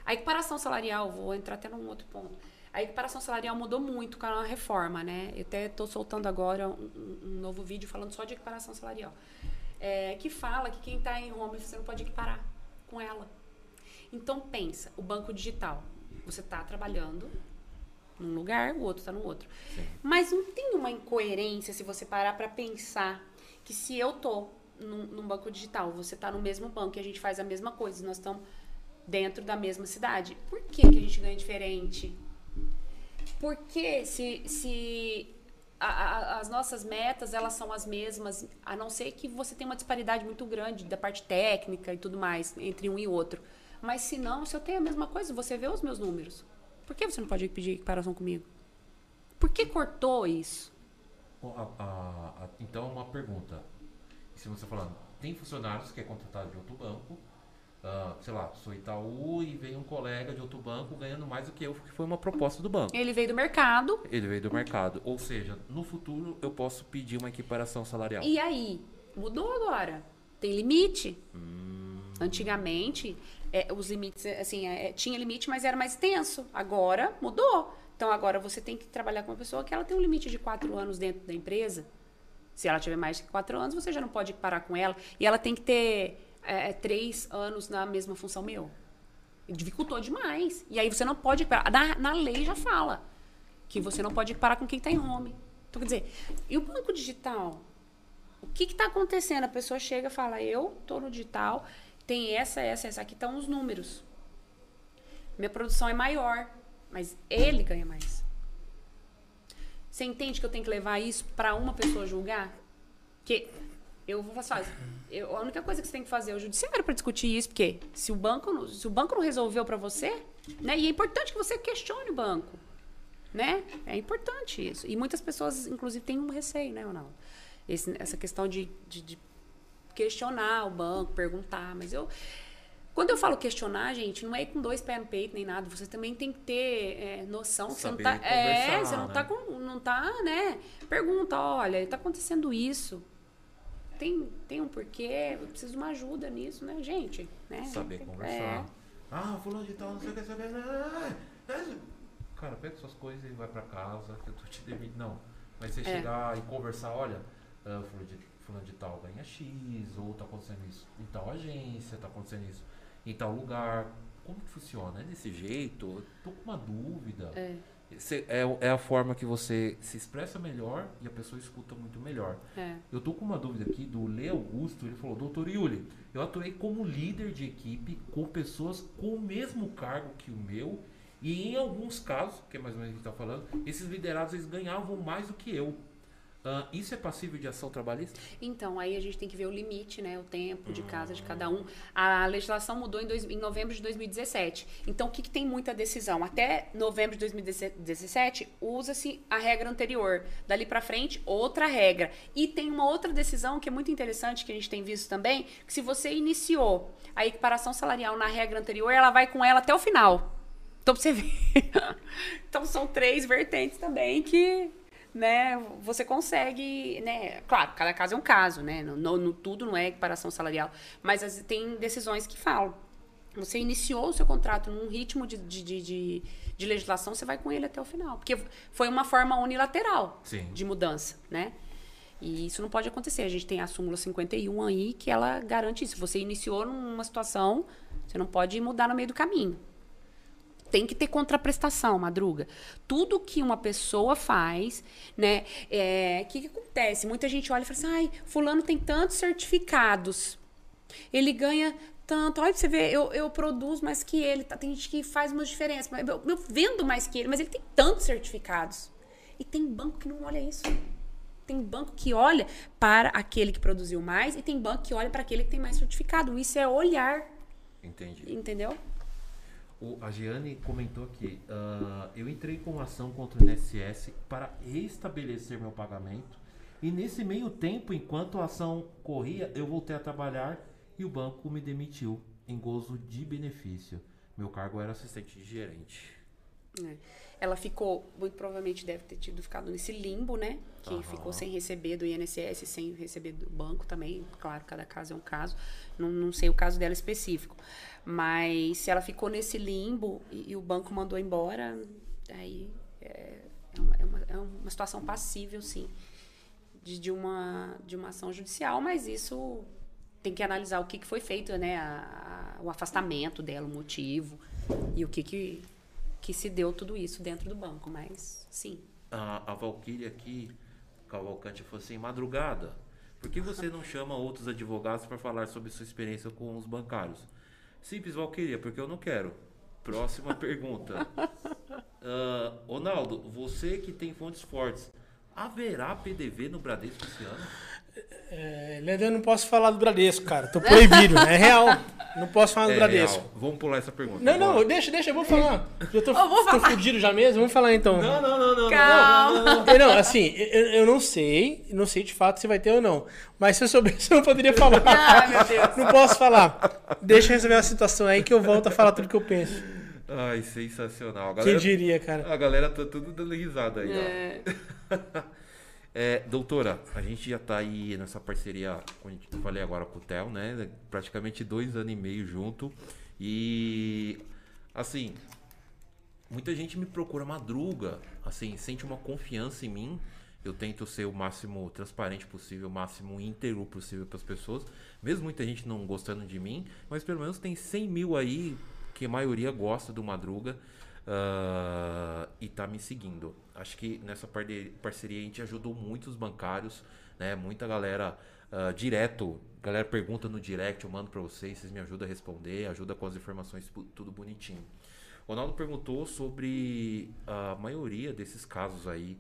A equiparação salarial, vou entrar até num outro ponto. A equiparação salarial mudou muito com a reforma, né? Eu até estou soltando agora um, um, novo vídeo falando só de equiparação salarial. É, que fala que quem está em home você não pode equiparar com ela. Então pensa, o banco digital. Você está trabalhando num lugar, o outro está no outro. Sim. Mas não tem uma incoerência se você parar para pensar que se eu tô num, num banco digital, você está no mesmo banco e a gente faz a mesma coisa, nós estamos dentro da mesma cidade. Por que, que a gente ganha diferente? Porque se, se a, a, as nossas metas elas são as mesmas, a não ser que você tenha uma disparidade muito grande da parte técnica e tudo mais entre um e outro. Mas se não, se eu tenho a mesma coisa, você vê os meus números. Por que você não pode pedir equiparação comigo? Por que cortou isso? a, então, uma pergunta. Se você falando, tem funcionários que é contratado de outro banco, uh, sei lá, sou Itaú e vem um colega de outro banco ganhando mais do que eu, que foi uma proposta do banco. Ele veio do mercado. Ele veio do mercado. Ou seja, no futuro eu posso pedir uma equiparação salarial. E aí? Mudou agora. Tem limite. Hum. Antigamente, é, os limites, assim, é, tinha limite, mas era mais tenso. Agora mudou. Então agora você tem que trabalhar com uma pessoa que ela tem um limite de quatro anos dentro da empresa. Se ela tiver mais de quatro anos, você já não pode parar com ela. E ela tem que ter é, é, três anos na mesma função meu. Dificultou demais. E aí você não pode equiparar. Na, na lei já fala que você não pode equiparar com quem está em home. Então, quer dizer, e o banco digital? O que está acontecendo? A pessoa chega e fala, eu estou no digital, tem essa, essa, essa. Aqui estão os números. Minha produção é maior, mas ele ganha mais. Você entende que eu tenho que levar isso para uma pessoa julgar? Que eu vou falar assim, eu, a única coisa que você tem que fazer é o judiciário para discutir isso, porque se o banco, se o banco não resolveu para você, né? E é importante que você questione o banco, né? É importante isso. E muitas pessoas, inclusive, têm um receio, né, Ronaldo? Esse, essa questão de, de, de questionar o banco, perguntar, mas eu quando eu falo questionar, gente, não é ir com dois pés no peito nem nada. Você também tem que ter é, noção que Saber você não tá. É, você não tá né? tá com. Não tá, né? Pergunta, olha, está acontecendo isso tem, tem um porquê, eu preciso de uma ajuda nisso, né, gente? Né? Saber conversar. É. Ah, fulano de tal, não sei o que, saber. Cara, pega suas coisas e vai pra casa, que eu tô te demitindo. Não. Mas você é. chegar e conversar, olha, uh, fulano, de, fulano de tal ganha X, ou tá acontecendo isso em tal agência, tá acontecendo isso em tal lugar. Como que funciona? É desse jeito? Tô com uma dúvida. É. É, é a forma que você se expressa melhor e a pessoa escuta muito melhor. É. Eu tô com uma dúvida aqui do Lê Augusto, ele falou, doutor Yuli, eu atuei como líder de equipe com pessoas com o mesmo cargo que o meu e em alguns casos, que é mais ou menos o que está falando, esses liderados eles ganhavam mais do que eu. Uh, isso é passível de ação trabalhista? Então, aí a gente tem que ver o limite, né? O tempo de casa de cada um. A legislação mudou em, dois, em novembro de 2017. Então, o que, que, tem muita decisão? Até novembro de 2017, usa-se a regra anterior. Dali para frente, outra regra. E tem uma outra decisão que é muito interessante, que a gente tem visto também, que se você iniciou a equiparação salarial na regra anterior, ela vai com ela até o final. Então, pra você ver. então, são três vertentes também que né, você consegue, né, claro, cada caso é um caso, né, no, no tudo não é equiparação salarial, mas as, tem decisões que falam, você iniciou o seu contrato num ritmo de, de, de, de, legislação, você vai com ele até o final, porque foi uma forma unilateral Sim. de mudança, né, e isso não pode acontecer, a gente tem a súmula 51 aí, que ela garante isso, você iniciou numa situação, você não pode mudar no meio do caminho, tem que ter contraprestação, madruga. Tudo que uma pessoa faz, né? O é, que, que acontece? Muita gente olha e fala assim: ai, fulano tem tantos certificados. Ele ganha tanto. Olha, você vê, eu, eu produzo mais que ele. Tá? Tem gente que faz uma diferença. Eu, eu vendo mais que ele, mas ele tem tantos certificados. E tem banco que não olha isso. Tem banco que olha para aquele que produziu mais e tem banco que olha para aquele que tem mais certificado. Isso é olhar. Entendi. Entendeu? O, a Giane comentou aqui: uh, eu entrei com ação contra o INSS para restabelecer meu pagamento E nesse meio tempo, enquanto a ação corria, eu voltei a trabalhar e o banco me demitiu em gozo de benefício. Meu cargo era assistente de gerente. É. Ela ficou, muito provavelmente deve ter tido ficado nesse limbo, né? Que Aham. ficou sem receber do INSS, sem receber do banco também. Claro, cada caso é um caso. Não, não sei o caso dela específico. Mas se ela ficou nesse limbo e, e o banco mandou embora, aí é, é uma, é uma- é uma situação passível, sim, de, de uma, de uma ação judicial. Mas isso tem que analisar o que, que foi feito, né? A- a- o afastamento dela, o motivo e o que, que, que se deu tudo isso dentro do banco. Mas sim. A, a Valkyria aqui, Cavalcante, falou assim: madrugada, por que você não chama outros advogados para falar sobre sua experiência com os bancários? Simples, Valkyria, porque eu não quero. Próxima pergunta. Ah, Ronaldo, você que tem fontes fortes, haverá PDV no Bradesco esse ano? É, Leandro, eu não posso falar do Bradesco, cara. Tô proibido. é real. Não posso falar do É Bradesco. real. Vamos pular essa pergunta. Não, não, deixa, deixa, eu vou falar. Eu tô, Eu vou tô falar. fudido já mesmo, vamos falar então. Não, não, não, não. Calma. não, não, não. Não, assim, eu, eu não sei, não sei de fato se vai ter ou não. Mas se eu soubesse, eu não poderia falar. Ai, meu Deus. Não posso falar. Deixa eu resolver a situação aí que eu volto a falar tudo que eu penso. Ai, sensacional. A Quem galera, diria, cara? a galera tá tudo dando risada aí, ó. É, doutora, a gente já tá aí nessa parceria, como eu falei agora com o Theo, né? Praticamente dois anos e meio junto. E assim, muita gente me procura madruga, assim, sente uma confiança em mim. Eu tento ser o máximo transparente possível, o máximo íntegro possível para as pessoas. Mesmo muita gente não gostando de mim, mas pelo menos tem 100 mil aí que a maioria gosta do Madruga ah, e tá me seguindo. Acho que nessa parceria a gente ajudou muitos bancários, né? Muita galera ah, direto, galera pergunta no direct, eu mando para vocês, vocês me ajudam a responder, ajuda com as informações, tudo bonitinho. O Ronaldo perguntou sobre a maioria desses casos aí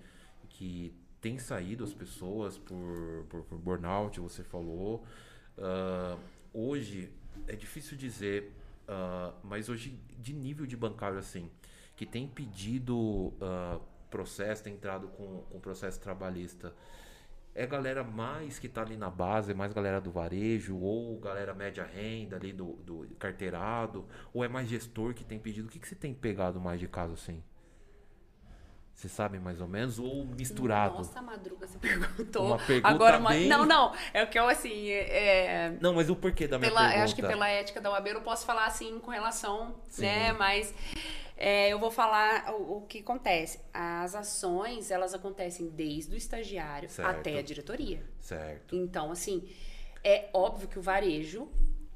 que tem saído as pessoas por, por, por burnout, você falou. Ah, hoje é difícil dizer, ah, mas hoje de nível de bancário assim, que tem pedido ah, processo, tem entrado com, com processo trabalhista, é galera mais que tá ali na base, é mais galera do varejo, ou galera média renda ali do, do carteirado, ou é mais gestor que tem pedido? O que, que você tem pegado mais de caso assim? Você sabe mais ou menos? Ou misturado? Nossa, madruga, você perguntou. Uma pergunta Agora, uma... bem- Não, não. É o que eu, assim, é... Não, mas o porquê da minha pela, pergunta? acho que pela ética da UAB eu não posso falar assim com relação, Sim. né? Mas é, eu vou falar o, o que acontece. As ações, elas acontecem desde o estagiário Certo. até a diretoria. Certo. Então, assim, é óbvio que o varejo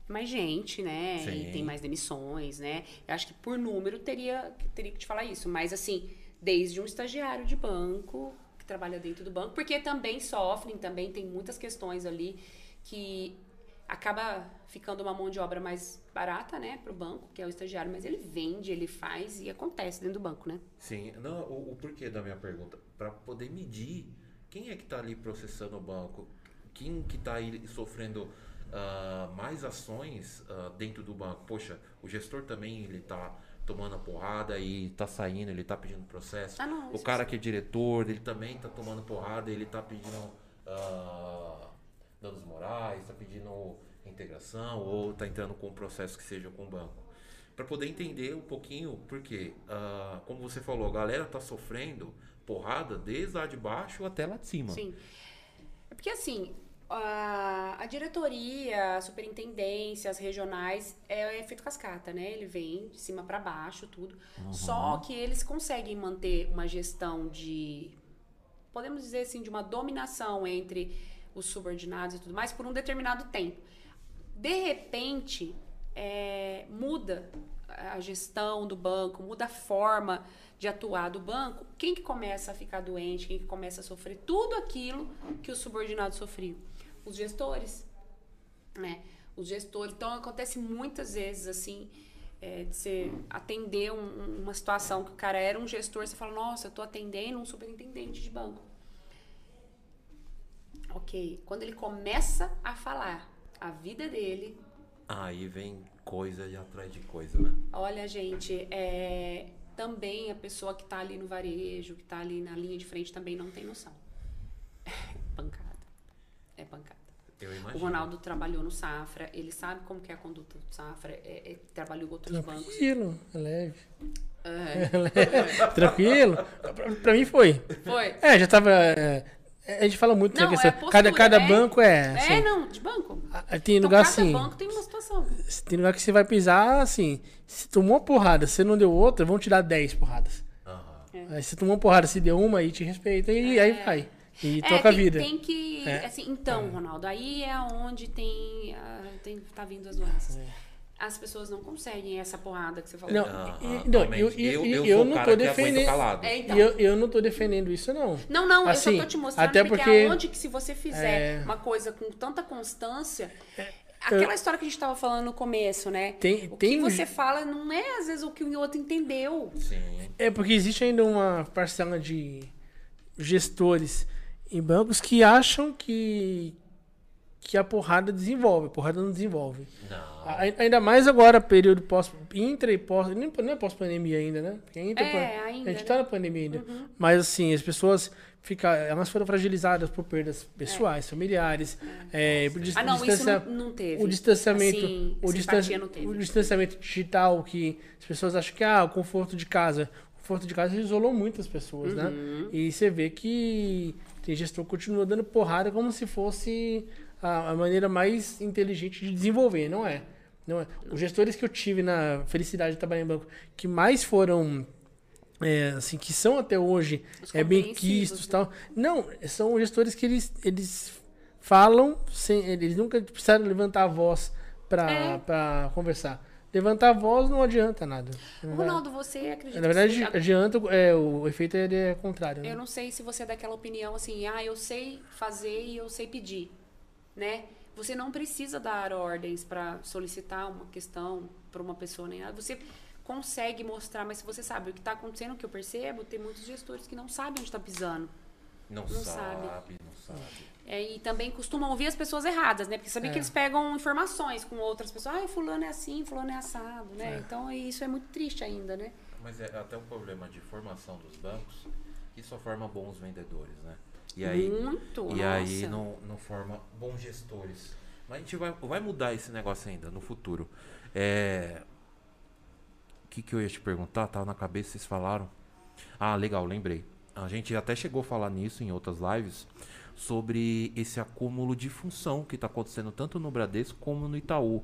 mais gente, né? Sim. E tem mais demissões, né? Eu acho que por número teria, teria que te falar isso. Mas, assim, desde um estagiário de banco que trabalha dentro do banco, porque também sofrem, também tem muitas questões ali que acaba ficando uma mão de obra mais barata, né, pro banco, que é o estagiário, mas ele vende, ele faz e acontece dentro do banco, né? Sim, não, o, o porquê da minha pergunta? Para poder medir quem é que está ali processando o banco, quem que está aí sofrendo ah, mais ações ah, dentro do banco. Poxa, o gestor também ele está tomando a porrada e está saindo, ele está pedindo processo. Ah, não, o cara que é diretor, ele também está tomando porrada, ele está pedindo ah, danos morais, está pedindo integração ou está entrando com um processo que seja com o banco para poder entender um pouquinho, porque, ah, como você falou, a galera tá sofrendo porrada desde lá de baixo até lá de cima. Sim. É porque assim, a, a diretoria, a superintendência, as regionais, é efeito cascata, né? Ele vem de cima para baixo, tudo. Só que eles conseguem manter uma gestão de, podemos dizer assim, de uma dominação entre os subordinados e tudo mais por um determinado tempo. De repente, é, muda a gestão do banco, muda a forma de atuar do banco, quem que começa a ficar doente, quem que começa a sofrer tudo aquilo que os subordinados sofriam? Os gestores, né? Os gestores. Então, acontece muitas vezes, assim, é, de você atender um- uma situação que o cara era um gestor, você fala, nossa, eu tô atendendo um superintendente de banco. Ok. Quando ele começa a falar a vida dele, Aí vem coisa de atrás de coisa, né? Olha, gente, é, também a pessoa que está ali no varejo, que está ali na linha de frente, também não tem noção. pancada. É pancada. Eu O imagino. Ronaldo trabalhou no Safra, ele sabe como que é a conduta do Safra, é, é, trabalhou em outros bancos. Tranquilo, é leve. É, Tranquilo. Pra, pra mim foi. foi. É, já tava. é, a gente fala muito Não, é questão. postura, cada cada né? banco é. É, assim, não, de banco. a- Tem Então, lugar cada assim. banco tem uma situação. Tem lugar que você vai pisar assim. Se tomou uma porrada, se não deu outra, vão te dar 10 porradas. Aham. Aí se tomou uma porrada, se deu uma, aí te respeita e aí vai. E toca a É, vida. tem que. É. Assim, então, Ronaldo, aí é onde tem, ah, tem. Tá vindo as doenças. As pessoas não conseguem essa porrada que você falou. Não, Aham, e- não, eu- eu- eu, eu, não tô defendendo- calado. É, então. Eu, eu não tô defendendo isso, não. Não, não, Assim, eu só tô te mostrando até porque, porque- é onde que se você fizer É. uma coisa com tanta constância. Aquela história que a gente tava falando no começo, né? Tem- o tem que você fala não é às vezes o que o outro entendeu. Sim. É porque existe ainda uma parcela de gestores em bancos que acham que, que a porrada desenvolve. A porrada não desenvolve. Não. Ainda mais agora, período pós, intra e pós, nem, não é pós-pandemia ainda, né? Porque intra, É, pan- ainda, a gente né? tá na pandemia ainda. Mas assim, as pessoas ficam, elas foram fragilizadas por perdas pessoais, familiares, é, por dis- Ah, não, isso distancia- não, não teve. o distanciamento, Assim, o, distan- não teve. o distanciamento digital que as pessoas acham que ah, o conforto de casa, o conforto de casa isolou muitas pessoas, né? Uhum. E você vê que tem gestor que continua dando porrada como se fosse a, a maneira mais inteligente de desenvolver, não é? Não é. Os gestores que eu tive na felicidade de trabalhar em banco que mais foram é, assim, que são até hoje é, bem compreensivos, quistos né? tal. Não, são gestores que eles, eles falam, sem, eles nunca precisaram levantar a voz para É. pra conversar. Levantar a voz não adianta nada. Ronaldo, você acredita Na verdade, que você- adianta, é, o efeito é contrário. né? Eu não sei se você é daquela opinião assim, ah, eu sei fazer e eu sei pedir, né? Você não precisa dar ordens para solicitar uma questão para uma pessoa nem nada. Você consegue mostrar, mas se você sabe o que está acontecendo, o que eu percebo, tem muitos gestores que não sabem onde está pisando. Não, Não sabe, sabe. não sabe. É, e também costumam ouvir as pessoas erradas, né? Porque sabia É. que eles pegam informações com outras pessoas. Ah, fulano é assim, fulano é assado, né? É. Então isso é muito triste ainda, né? Mas é até um problema de formação dos bancos que só forma bons vendedores, né? E aí, muito, e nossa. aí não, não forma bons gestores. Mas a gente vai, vai mudar esse negócio ainda no futuro. É, O que, que eu ia te perguntar? Tava na cabeça, vocês falaram. Ah, legal, lembrei. A gente até chegou a falar nisso em outras lives sobre esse acúmulo de função que está acontecendo tanto no Bradesco como no Itaú.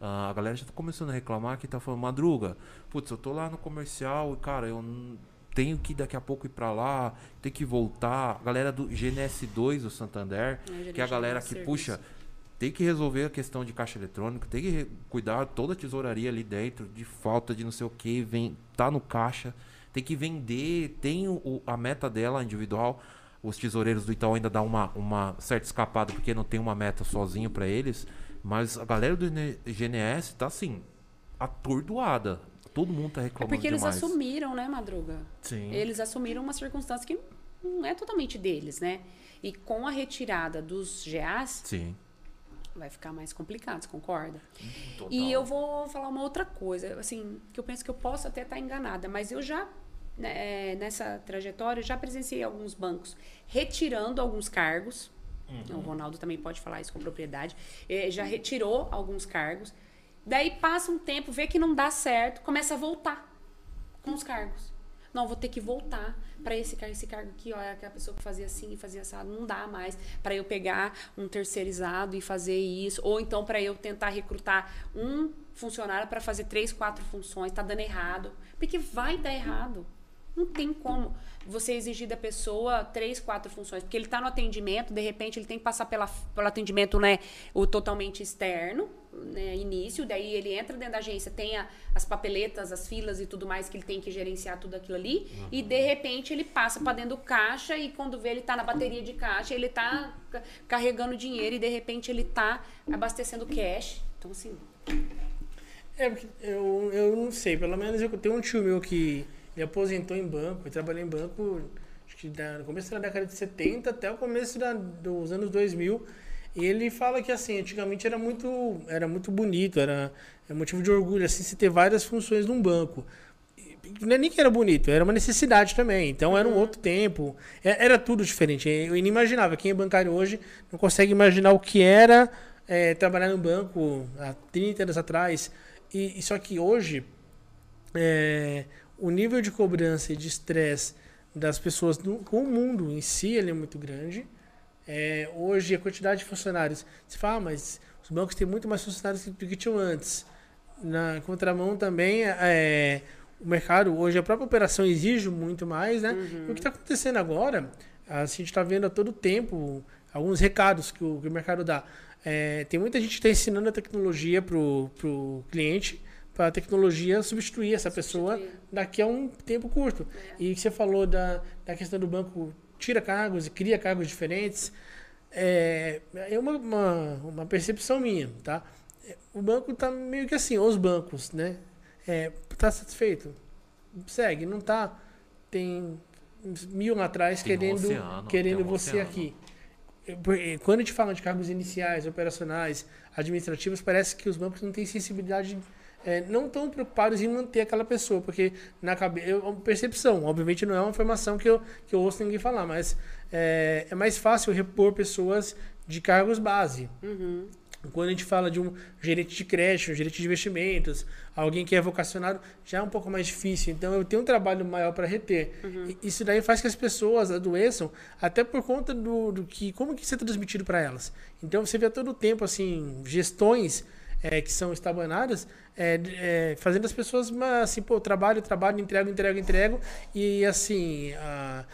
Ah, a galera já tá começando a reclamar que tá falando, Madruga, putz, eu tô lá no comercial e, cara, eu tenho que daqui a pouco ir pra lá, tem que voltar. A galera do GNS2 do Santander, É, que é a galera que serviço. puxa, tem que resolver a questão de caixa eletrônico, tem que cuidar toda a tesouraria ali dentro, de falta de não sei o que, vem, tá no caixa, tem que vender, tem o- a meta dela individual. Os tesoureiros do Itaú ainda dá uma, uma certa escapada porque não tem uma meta sozinho para eles, mas a galera do GNS tá assim, atordoada. Todo mundo tá É reclamando porque eles demais. assumiram, né, Madruga? Sim. Eles assumiram uma circunstância que não é totalmente deles, né? E com a retirada dos GAs, Sim. vai ficar mais complicado, você concorda? Total. E eu vou falar uma outra coisa, assim, que eu penso que eu posso até estar enganada, mas eu já, né, nessa trajetória, já presenciei alguns bancos retirando alguns cargos. O Ronaldo também pode falar isso com propriedade. eh, já retirou alguns cargos. Daí passa um tempo, vê que não dá certo, começa a voltar com os cargos. Não, vou ter que voltar para esse cargo, esse cargo aqui, ó, é aquela pessoa que fazia assim e fazia assado, não dá mais para eu pegar um terceirizado e fazer isso, ou então para eu tentar recrutar um funcionário para fazer três, quatro funções, tá dando errado, porque vai dar errado. Não tem como você exigir da pessoa três, quatro funções, porque ele está no atendimento, de repente ele tem que passar pela, pelo atendimento, né, o totalmente externo, né, início, daí ele entra dentro da agência, tem a- as papeletas, as filas e tudo mais que ele tem que gerenciar tudo aquilo ali, e de repente ele passa para dentro do caixa e quando vê ele está na bateria de caixa, ele está carregando dinheiro e de repente ele está abastecendo cash. Então assim, É, eu, eu não sei, pelo menos eu tenho um tio meu que ele aposentou em banco, ele trabalhou em banco acho que da, no começo da década de 70 até o começo da- dos anos 2000. E ele fala que assim, antigamente era muito, era muito bonito, era é motivo de orgulho assim, se ter várias funções num banco. Não é nem que era bonito, era uma necessidade também. Então era um uhum. outro tempo. É, era tudo diferente. Eu inimaginável. Quem é bancário hoje não consegue imaginar o que era é, trabalhar no banco há 30 anos atrás. E, e só que hoje é, o nível de cobrança e de estresse das pessoas com o mundo em si ele é muito grande. É, hoje a quantidade de funcionários. Você fala, ah, mas os bancos têm muito mais funcionários do que tinham antes. Na contramão também, é, o mercado, hoje a própria operação exige muito mais, né? Uhum. O que está acontecendo agora, a gente está vendo a todo tempo alguns recados que o, que o mercado dá. É, tem muita gente que está ensinando a tecnologia para o cliente, para a tecnologia substituir essa pessoa daqui a um tempo curto. É. E você falou da, da questão do banco tira cargos e cria cargos diferentes. É, é uma, uma, uma percepção minha, tá? O banco está meio que assim, os bancos, né? É, tá satisfeito? Segue, não tá. Tem mil lá atrás tem querendo, um oceano, querendo um você oceano. aqui. Quando a gente fala de cargos iniciais, operacionais, administrativos, parece que os bancos não têm sensibilidade, é, não estão preocupados em manter aquela pessoa, porque na cabeça, é uma percepção, obviamente não é uma informação que eu, que eu ouço ninguém falar, mas é, é mais fácil repor pessoas de cargos base. Uhum. Quando a gente fala de um gerente de crédito, um gerente de investimentos, alguém que é vocacionado, já é um pouco mais difícil. Então eu tenho um trabalho maior para reter. Uhum. Isso daí faz que as pessoas adoeçam, até por conta do, do que como que isso é transmitido para elas. Então você vê todo o tempo assim gestões é, que são estabanadas, é, é, fazendo as pessoas assim, pô, trabalho, trabalho, entrego, entrego, entrego, e assim, a,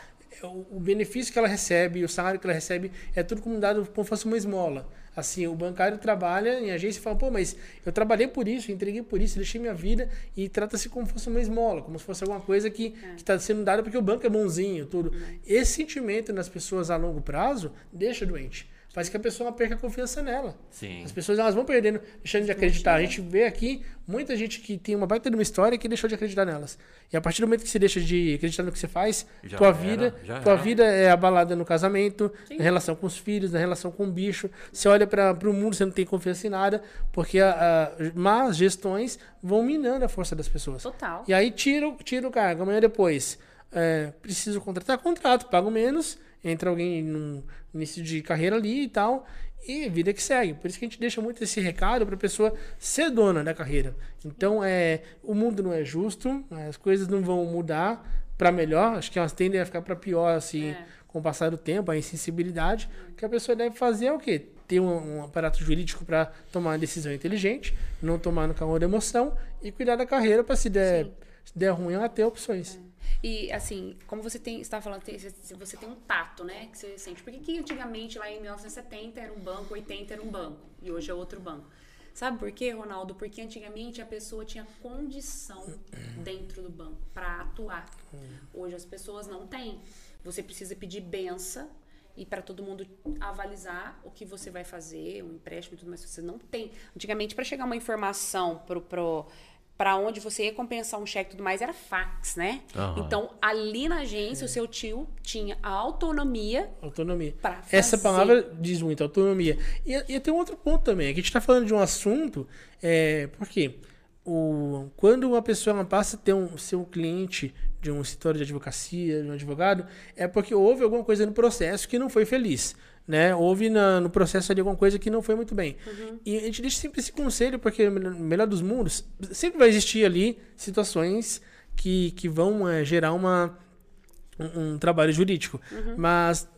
o, o benefício que ela recebe, o salário que ela recebe, é tudo como dado como fosse uma esmola. Assim, o bancário trabalha em agência e fala, pô, mas eu trabalhei por isso, entreguei por isso, deixei minha vida e trata-se como se fosse uma esmola, como se fosse alguma coisa que é. está sendo dada porque o banco é bonzinho, tudo. Uhum. Esse sentimento nas pessoas a longo prazo deixa doente faz que a pessoa perca a confiança nela. Sim. As pessoas elas vão perdendo, deixando de acreditar. A gente vê aqui muita gente que tem uma baita de uma história que deixou de acreditar nelas. E a partir do momento que você deixa de acreditar no que você faz, já tua era, vida, tua era. vida é abalada no casamento, Sim. na relação com os filhos, na relação com o bicho. Você olha para o mundo, você não tem confiança em nada, porque a, a, más gestões vão minando a força das pessoas. Total. E aí tira, tira o cargo. Amanhã depois, é, preciso contratar contrato, pago menos entra alguém no início de carreira ali e tal, e vida que segue. Por isso que a gente deixa muito esse recado para a pessoa ser dona da carreira. Então, é, o mundo não é justo, as coisas não vão mudar para melhor, acho que elas tendem a ficar para pior assim, é. com o passar do tempo, a insensibilidade. O que a pessoa deve fazer é o quê? Ter um, um aparato jurídico para tomar uma decisão inteligente, não tomar no calor da emoção e cuidar da carreira para se der, se der ruim ela ter opções. É. E, assim, como você tem, está falando, você tem um tato, né? Que você sente. Por que, antigamente, lá em 1970, era um banco, 80 era um banco, e hoje é outro banco? Sabe por quê, Ronaldo? Porque antigamente a pessoa tinha condição dentro do banco para atuar. Hoje as pessoas não têm. Você precisa pedir benção e para todo mundo avalizar o que você vai fazer, um empréstimo e tudo mais. Você não tem. Antigamente, para chegar uma informação pro, pro para onde você ia compensar um cheque e tudo mais era fax, né? Uhum. Então, ali na agência, é. o seu tio tinha a autonomia. Autonomia. Essa palavra diz muito, autonomia. E, e tem um outro ponto também. Aqui a gente está falando de um assunto, é, porque o, quando uma pessoa passa a ter um, ser um cliente de um escritório de advocacia, de um advogado, é porque houve alguma coisa no processo que não foi feliz né? Houve na, no processo ali alguma coisa que não foi muito bem. Uhum. E a gente deixa sempre esse conselho, porque no melhor dos mundos, sempre vai existir ali situações que, que vão é, gerar uma, um, um, trabalho jurídico. Uhum. Mas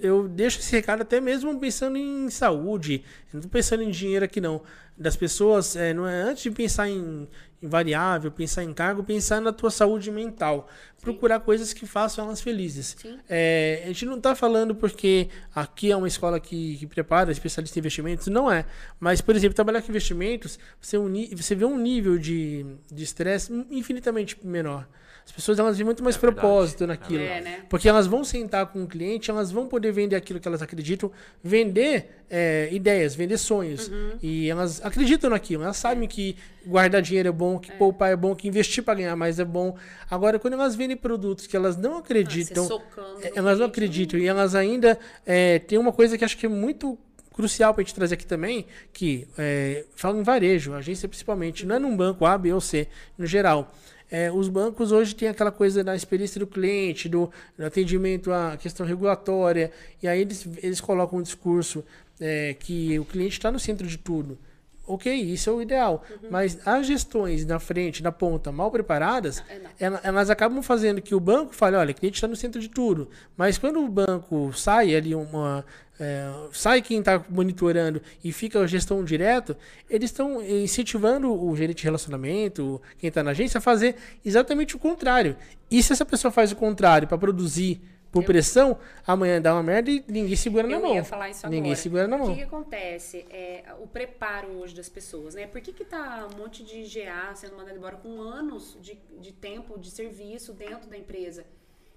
eu deixo esse recado até mesmo pensando em saúde, não pensando em dinheiro aqui não. Das pessoas, é, não é antes de pensar em, em variável, pensar em cargo, pensar na tua saúde mental. Sim. Procurar coisas que façam elas felizes. É, a gente não está falando porque aqui é uma escola que, que prepara especialista em investimentos, não é. Mas, por exemplo, trabalhar com investimentos, você, uni, você vê um nível de estresse infinitamente menor. As pessoas elas veem muito mais é propósito naquilo. É, né? Porque elas vão sentar com o cliente, elas vão poder vender aquilo que elas acreditam, vender é, ideias, vender sonhos. Uhum. E elas acreditam naquilo. Elas sabem que guardar dinheiro é bom, que é. poupar é bom, que investir para ganhar mais é bom. Agora, quando elas vendem produtos que elas não acreditam, ah, elas não acreditam e elas ainda é, tem uma coisa que acho que é muito crucial para a gente trazer aqui também, que é, fala em varejo, agência principalmente, não é num banco A, B ou C, no geral É, os bancos hoje têm aquela coisa da experiência do cliente, do, do atendimento à questão regulatória, e aí eles, eles colocam um discurso é, que o cliente está no centro de tudo. Ok, isso é o ideal. Uhum. Mas as gestões na frente, na ponta, mal preparadas, é, elas, elas, acabam fazendo que o banco fale, olha, o cliente está no centro de tudo. Mas quando o banco sai ali uma. É, sai quem está monitorando e fica a gestão direto, eles estão incentivando o gerente de relacionamento, quem está na agência, a fazer exatamente o contrário. E se essa pessoa faz o contrário para produzir por eu... pressão, amanhã dá uma merda e ninguém segura na mão. Eu ia falar isso Ninguém agora. segura na mão. O que, que, acontece? É o preparo hoje das pessoas, né? Por que que tá um monte de GA sendo mandado embora com anos de, de tempo de serviço dentro da empresa?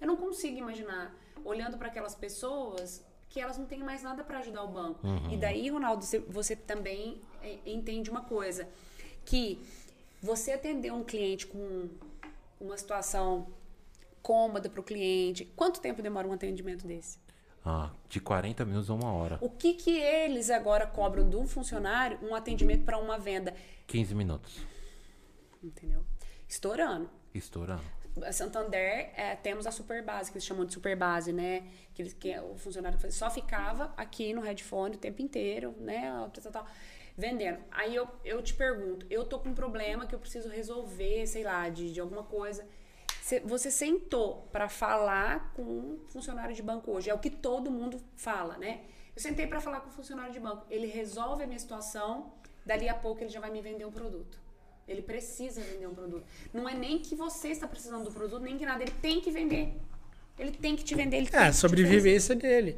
Eu não consigo imaginar, olhando para aquelas pessoas, que elas não têm mais nada para ajudar o banco. Uhum. E daí, Ronaldo, você também é, entende uma coisa, que você atender um cliente com uma situação cômoda para o cliente. Quanto tempo demora um atendimento desse? Ah, de 40 minutos a uma hora. O que, que eles agora cobram de um funcionário um atendimento para uma venda? 15 minutos. Entendeu? Estourando. Estourando. Santander, é, temos a super base, que eles chamam de super base, né? Que, eles, que o funcionário só ficava aqui no headphone o tempo inteiro, né? Tal, tal, vendendo. Aí eu, eu te pergunto, eu tô com um problema que eu preciso resolver, sei lá, de, de alguma coisa você sentou para falar com um funcionário de banco hoje. É o que todo mundo fala, né? Eu sentei para falar com um funcionário de banco. Ele resolve a minha situação, dali a pouco ele já vai me vender um produto. Ele precisa vender um produto. Não é nem que você está precisando do produto, nem que nada. Ele tem que vender. Ele tem que te vender. Ele é, a sobrevivência dele.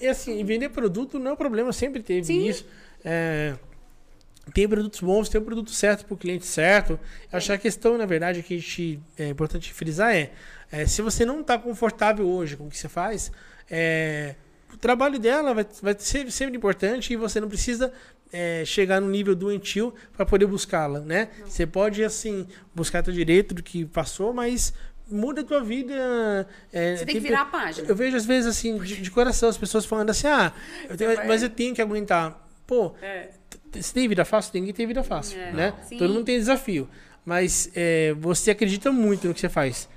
E assim, vender produto não é um problema, sempre teve Sim. isso. É, tem produtos bons, tem o produto certo para o cliente certo. Eu acho que a questão, na verdade, que a gente, é importante frisar é, é se você não está confortável hoje com o que você faz, é, o trabalho dela vai, vai ser sempre importante e você não precisa é, chegar no nível doentio para poder buscá-la, né? Não. Você pode, assim, buscar teu direito do que passou, mas muda a tua vida. É, você tem que virar a página. Eu vejo, às vezes, assim, de, de coração, as pessoas falando assim, ah, eu tenho, mas eu tenho que aguentar. Pô, é se tem vida fácil, ninguém tem vida fácil, é, né? Sim. Todo mundo tem desafio. Mas é, você acredita muito no que você faz,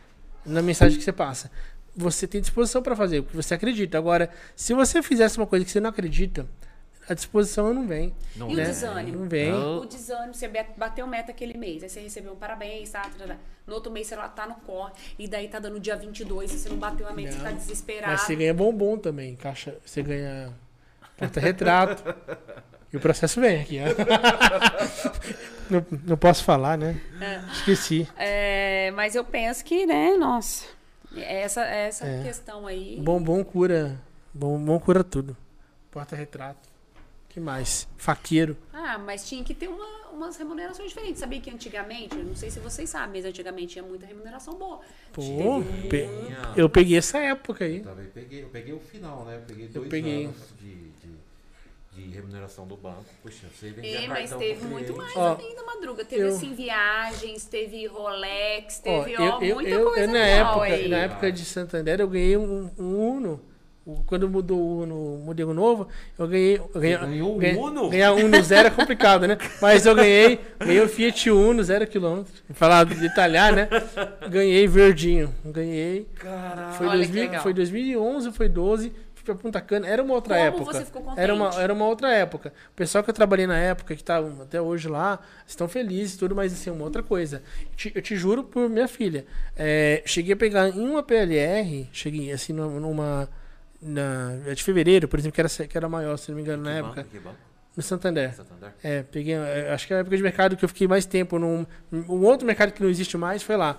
na mensagem que você passa. Você tem disposição para fazer, porque você acredita. Agora, se você fizesse uma coisa que você não acredita, a disposição não vem. Não e né? o desânimo? Não vem. O desânimo, você bateu meta aquele mês, aí você recebeu um parabéns, tá, tá, tá. No outro mês você lá tá no corre, e daí tá dando dia 22, e você não bateu a meta, não. você tá desesperado. Mas você ganha bombom também, caixa, você ganha porta-retrato. E o processo vem aqui. não, não posso falar, né? É. Esqueci. É, mas eu penso que, né, nossa, essa, essa é. questão aí. Bombom cura. Bombom cura tudo. Porta-retrato. que mais? Faqueiro. Ah, mas tinha que ter uma, umas remunerações diferentes. Sabia que antigamente, não sei se vocês sabem, mas antigamente tinha muita remuneração boa. Pô, pe eu peguei essa época aí. Eu peguei, eu peguei o final, né? Eu peguei dois eu peguei. anos de de remuneração do banco. Puxa, você vendia é, mas teve muito mais ó, ainda, Madruga. Teve, eu, assim, viagens, teve Rolex, teve, ó, ó eu, muita eu, coisa eu, na época, aí. Na época de Santander, eu ganhei um, um Uno. Quando mudou o Uno, mudei o novo, eu ganhei. Eu ganhei ganhou ganhei, Uno? Ganhar Uno zero é complicado, né? Mas eu ganhei, ganhei o Fiat Uno, zero quilômetro. Falar detalhar, né? Ganhei verdinho. Ganhei. Caralho. Foi, 2000, foi 2011, foi 12 fui pra Punta Cana. Era uma outra Como época. Você ficou contente? Era uma, era uma outra época. O pessoal que eu trabalhei na época, que tá até hoje lá, estão felizes e tudo, mas assim, uma outra coisa. Eu te, eu te juro por minha filha. É, cheguei a pegar em uma PLR, cheguei assim numa. Na, é de fevereiro, por exemplo, que era, que era maior, se não me engano, que na época. No Santander. Santander. É, peguei. É, acho que é a época de mercado que eu fiquei mais tempo. Num, um outro mercado que não existe mais foi lá.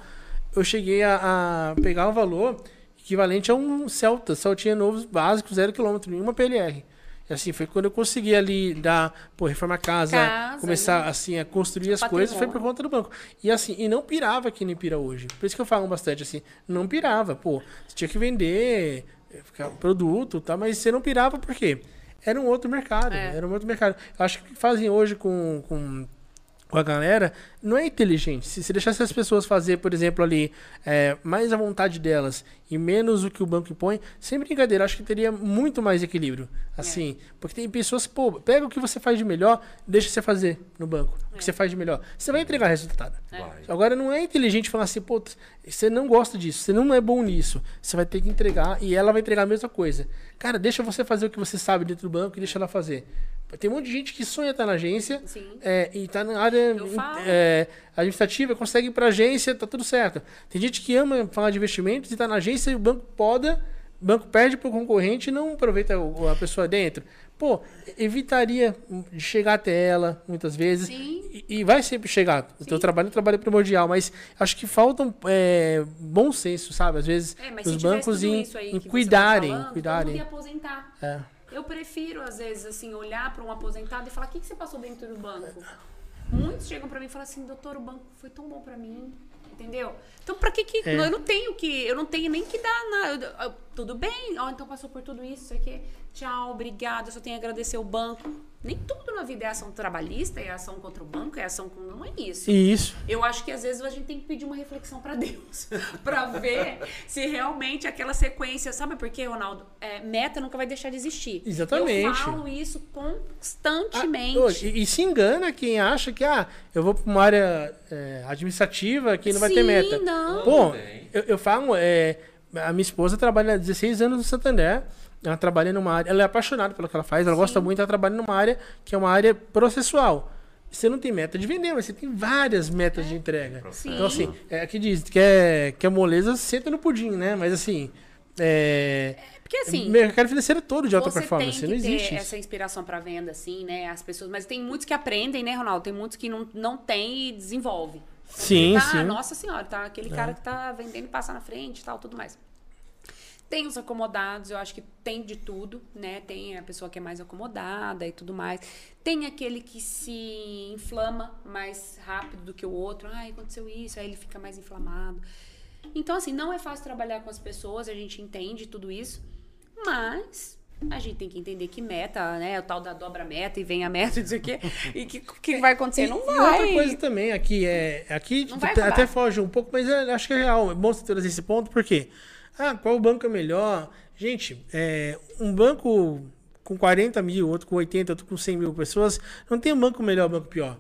Eu cheguei a, a pegar o valor equivalente a um Celta, Celtinha novo básico, zero quilômetro, nenhuma PLR. E assim, foi quando eu consegui ali dar, pô, reformar casa, casa começar né? assim a construir as Patrimônio. coisas, foi por conta do banco. E assim, e não pirava que nem pira hoje. Por isso que eu falo bastante assim, não pirava, pô, você tinha que vender eh, produto, tá, mas você não pirava por quê? Era um outro mercado, é. era um outro mercado. Acho que fazem hoje com, com com a galera, não é inteligente. Se você deixasse as pessoas fazer, por exemplo, ali, é, mais a vontade delas e menos o que o banco impõe, sem brincadeira, acho que teria muito mais equilíbrio. Assim, é. porque tem pessoas, pô, pega o que você faz de melhor, deixa você fazer no banco. O que é. você faz de melhor. Você vai entregar resultado. É. Agora, não é inteligente falar assim, pô, você não gosta disso, você não é bom nisso. Você vai ter que entregar e ela vai entregar a mesma coisa. Cara, deixa você fazer o que você sabe dentro do banco e deixa ela fazer. Tem um monte de gente que sonha estar na agência é, e está na área é, administrativa, consegue ir para a agência, tá tudo certo. Tem gente que ama falar de investimentos e está na agência e o banco poda, o banco perde para o concorrente e não aproveita a pessoa dentro. Pô, evitaria de chegar até ela muitas vezes. E, e, vai sempre chegar. O teu trabalho é um trabalho primordial, mas acho que falta é, bom senso, sabe? Às vezes é, os bancos em, em cuidarem. Tá falando, cuidarem. aposentar. É. Eu prefiro, às vezes, assim, olhar para um aposentado e falar: o que, que você passou dentro do banco? Muitos chegam para mim e falam assim: doutor, o banco foi tão bom para mim. Entendeu? Então, para que que. É. Eu não tenho que. Eu não tenho nem que dar nada. Tudo bem? Ó, então passou por tudo isso, isso aqui. Tchau, obrigado. Eu só tenho a agradecer o banco. Nem tudo na vida é ação trabalhista, é ação contra o banco, é ação com. Não é isso. Isso. Eu acho que às vezes a gente tem que pedir uma reflexão para Deus. para ver se realmente aquela sequência. Sabe por quê, Ronaldo? É, meta nunca vai deixar de existir. Exatamente. Eu falo isso constantemente. Ah, e, e, se engana quem acha que, ah, eu vou para uma área é, administrativa que não vai ter meta. Não. Bom, eu, eu falo, é, a minha esposa trabalha há 16 anos no Santander. Ela trabalha numa área. Ela é apaixonada pelo que ela faz, ela Sim. gosta muito, ela trabalha numa área que é uma área processual. Você não tem meta de vender, mas você tem várias metas é. de entrega. Sim. Então, assim, é aqui diz, quer, quer moleza, senta no pudim, né? Mas assim. É, porque assim. Mercado financeiro todo de alta performance. Tem que não existe. Ter essa inspiração para venda, assim, né? As pessoas. Mas tem muitos que aprendem, né, Ronaldo? Tem muitos que não, não tem e desenvolvem. Sim, tá, sim. Nossa senhora, tá? Aquele é. cara que tá vendendo e passa na frente e tal, tudo mais. Tem os acomodados, eu acho que tem de tudo, né? Tem a pessoa que é mais acomodada e tudo mais. Tem aquele que se inflama mais rápido do que o outro. Ai, aconteceu isso, aí ele fica mais inflamado. Então, assim, não é fácil trabalhar com as pessoas, a gente entende tudo isso, mas a gente tem que entender que meta, né? O tal da dobra meta e vem a meta, não sei o quê. E que que vai acontecer? Não vai. E outra coisa também aqui é. Aqui até foge um pouco, mas acho que é real. É bom você trazer esse ponto, porque ah, qual banco é melhor? Gente, é, um banco com 40 mil, outro com 80, outro com 100 mil pessoas, não tem um banco melhor, um banco pior.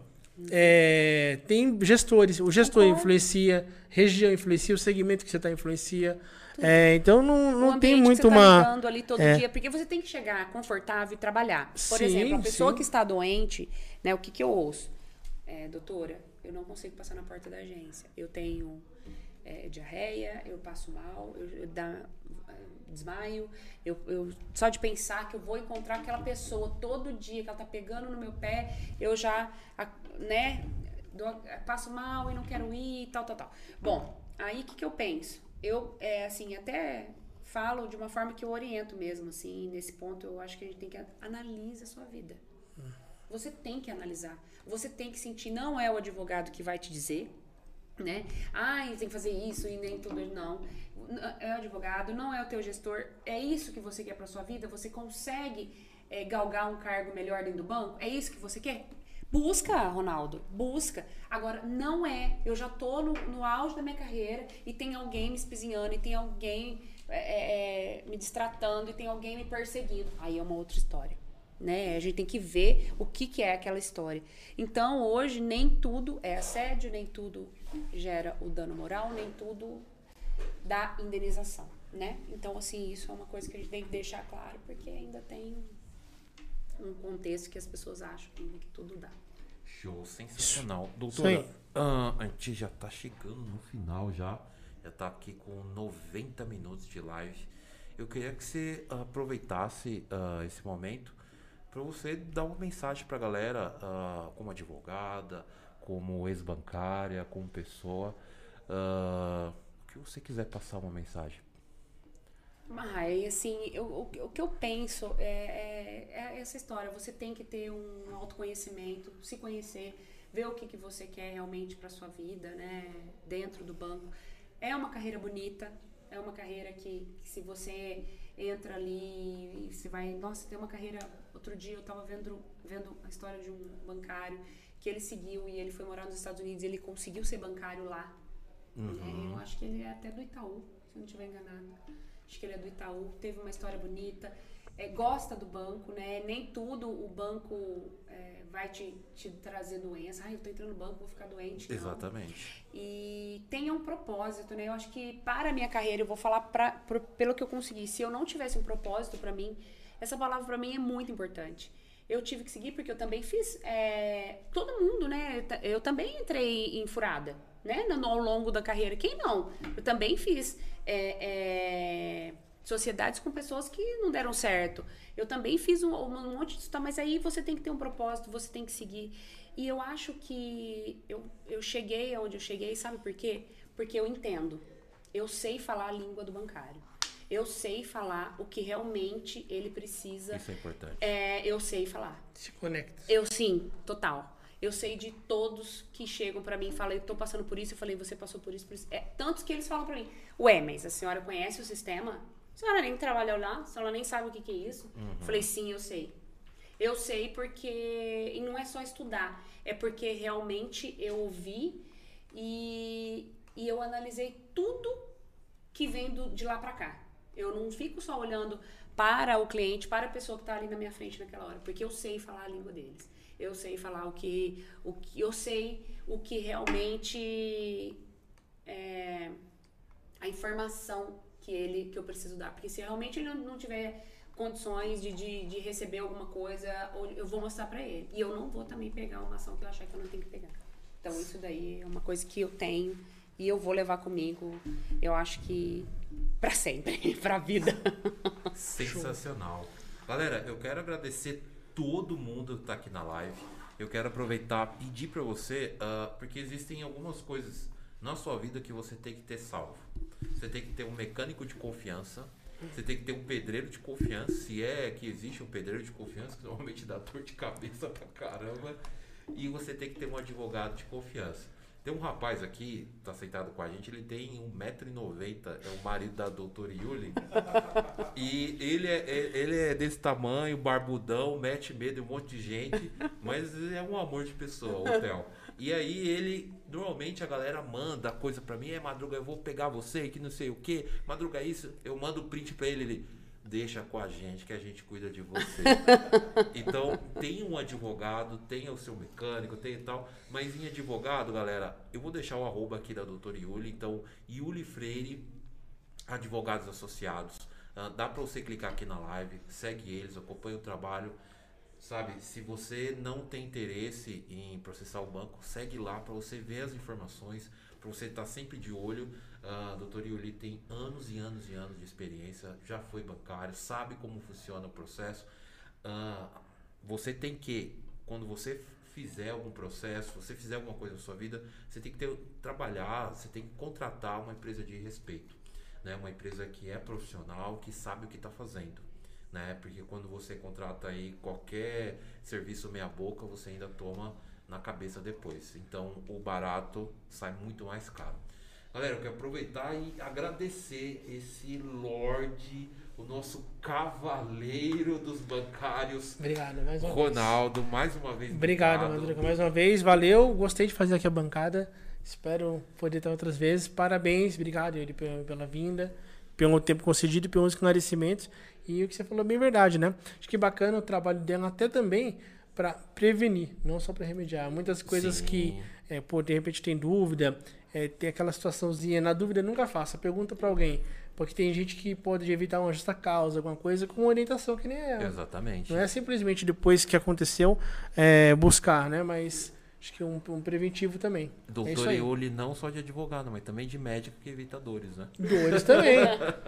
É, tem gestores, o gestor influencia, região influencia, o segmento que você está influencia. É, então não, não tem muito que você uma. Tá ali todo é. dia, porque você tem que chegar confortável e trabalhar. Por sim, exemplo, a pessoa sim. que está doente, né? O que, que eu ouço? É, doutora, eu não consigo passar na porta da agência. Eu tenho é, diarreia, eu passo mal, eu, eu dá, desmaio, eu, eu, só de pensar que eu vou encontrar aquela pessoa todo dia, que ela tá pegando no meu pé, eu já, né, dou, passo mal e não quero ir, tal, tal, tal. Bom, aí o que, que eu penso? Eu, é, assim, até falo de uma forma que eu oriento mesmo, assim, nesse ponto eu acho que a gente tem que analisar a sua vida. Você tem que analisar. Você tem que sentir, não é o advogado que vai te dizer, né? Ah, tem que fazer isso e nem tudo. Não. É o advogado, não é o teu gestor. É isso que você quer para sua vida? Você consegue é, galgar um cargo melhor dentro do banco? É isso que você quer? Busca, Ronaldo, busca. Agora, não é. Eu já tô no, no auge da minha carreira e tem alguém me espizinhando, e tem alguém é, é, é me distratando, e tem alguém me perseguindo. Aí é uma outra história né? A gente tem que ver o que, que é aquela história. Então, hoje, nem tudo é assédio, nem tudo gera o dano moral, nem tudo dá indenização, né? Então, assim, isso é uma coisa que a gente tem que deixar claro, porque ainda tem um contexto que as pessoas acham que tudo dá. Show, sensacional. Doutora, uh, a gente já tá chegando no final já. Já tá aqui com 90 minutos de live. Eu queria que você aproveitasse uh, esse momento para você dar uma mensagem para a galera, uh, como advogada, como ex-bancária, como pessoa, uh, o que você quiser passar uma mensagem. Mas, assim, eu, o, o, que eu penso é, é, é, essa história. Você tem que ter um autoconhecimento, se conhecer, ver o que, que você quer realmente para sua vida, né? Dentro do banco. É uma carreira bonita, é uma carreira que, que se você entra ali e você vai, nossa, tem uma carreira. Outro dia eu estava vendo, vendo a história de um bancário que ele seguiu e ele foi morar nos Estados Unidos e ele conseguiu ser bancário lá. Uhum. Eu acho que ele é até do Itaú, se eu não estiver enganado. Acho que ele é do Itaú, teve uma história bonita. É, gosta do banco, né? Nem tudo o banco é, vai te, te trazer doença. Ah, eu tô entrando no banco, vou ficar doente. Não. Exatamente. E tenha um propósito, né? Eu acho que para a minha carreira, eu vou falar pra, pelo que eu consegui. Se eu não tivesse um propósito para mim, essa palavra para mim é muito importante. Eu tive que seguir porque eu também fiz. é, todo mundo, né? Eu ta- Eu também entrei em furada, né? No, ao longo da carreira. Quem não? Eu também fiz é, é, sociedades com pessoas que não deram certo. Eu também fiz um, um monte tá? mas aí você tem que ter um propósito, você tem que seguir. E eu acho que eu, eu cheguei aonde eu cheguei, sabe por quê? Porque eu entendo. Eu sei falar a língua do bancário. Eu sei falar o que realmente ele precisa. Isso é importante. É, eu sei falar. Se conecta. Eu sim, total. Eu sei de todos que chegam pra mim e falam, eu tô passando por isso, eu falei, você passou por isso, por isso. É, tantos que eles falam pra mim, ué, mas a senhora conhece o sistema? A senhora nem trabalhou lá? A senhora nem sabe o que, que é isso? Eu falei, sim, eu sei. Eu sei porque. E não é só estudar, é porque realmente eu ouvi e, e eu analisei tudo que vem do- de lá pra cá. Eu não fico só olhando para o cliente, para a pessoa que tá ali na minha frente naquela hora, porque eu sei falar a língua deles. Eu sei falar o que, o que eu sei o que realmente é a informação que ele que eu preciso dar, porque se realmente ele não, tiver condições de, de, de receber alguma coisa, eu vou mostrar pra ele. E eu não vou também pegar uma ação que eu achar que eu não tenho que pegar. Então isso daí é uma coisa que eu tenho e eu vou levar comigo, eu acho que pra sempre, pra vida. Sensacional. Galera, eu quero agradecer todo mundo que tá aqui na live. Eu quero aproveitar pedir pra você, ah, porque existem algumas coisas na sua vida que você tem que ter salvo. Você tem que ter um mecânico de confiança. Você tem que ter um pedreiro de confiança. Se é que existe um pedreiro de confiança, que normalmente dá dor de cabeça pra caramba. E você tem que ter um advogado de confiança. Tem um rapaz aqui, tá sentado com a gente, ele tem 1,90m, é o marido da doutora Yuli. E ele é, é- ele é desse tamanho, barbudão, mete medo em um monte de gente, mas é um amor de pessoa, o Theo. E aí ele, normalmente a galera manda coisa pra mim, é Madruga, eu vou pegar você, que não sei o que, Madruga isso, eu mando o print pra ele, ele, deixa com a gente que a gente cuida de você. então, tem um advogado, tem o seu mecânico, tem tal, mas em advogado, galera, eu vou deixar o arroba aqui da doutora Yuli, então, Yuli Freire, advogados associados. Ah, dá para você clicar aqui na live, segue eles, acompanha o trabalho. Sabe, se você não tem interesse em processar o banco, segue lá para você ver as informações, para você estar sempre de olho. A doutora Yuli tem anos e anos e anos de experiência, já foi bancário, sabe como funciona o processo. Ah, você tem que, quando você fizer algum processo, você fizer alguma coisa na sua vida, você tem que ter, trabalhar, você tem que contratar uma empresa de respeito né? Uma empresa que é profissional, que sabe o que está fazendo, né? Porque quando você contrata aí qualquer serviço meia boca, você ainda toma na cabeça depois. Então o barato sai muito mais caro. Galera, eu quero aproveitar e agradecer esse Lorde, o nosso cavaleiro dos bancários, Obrigado, mais uma vez. Ronaldo, mais uma vez. Obrigado, Madruga, mais uma vez. Valeu, gostei de fazer aqui a bancada. Espero poder estar outras vezes. Parabéns, obrigado pela, pela vinda, pelo tempo concedido e pelos esclarecimentos. E o que você falou é bem verdade, né? Acho que bacana o trabalho dela até também para prevenir, não só para remediar. Muitas coisas Sim. que, é, pô, de repente tem dúvida, é, tem aquela situaçãozinha, na dúvida nunca faça, pergunta para alguém. Porque tem gente que pode evitar uma justa causa, alguma coisa, com orientação que nem ela. Exatamente. Não é simplesmente depois que aconteceu é, buscar, né? Mas acho que um, um preventivo também. é Doutor aí. Iuli não só de advogado, mas também de médico que evita dores, né? Dores também.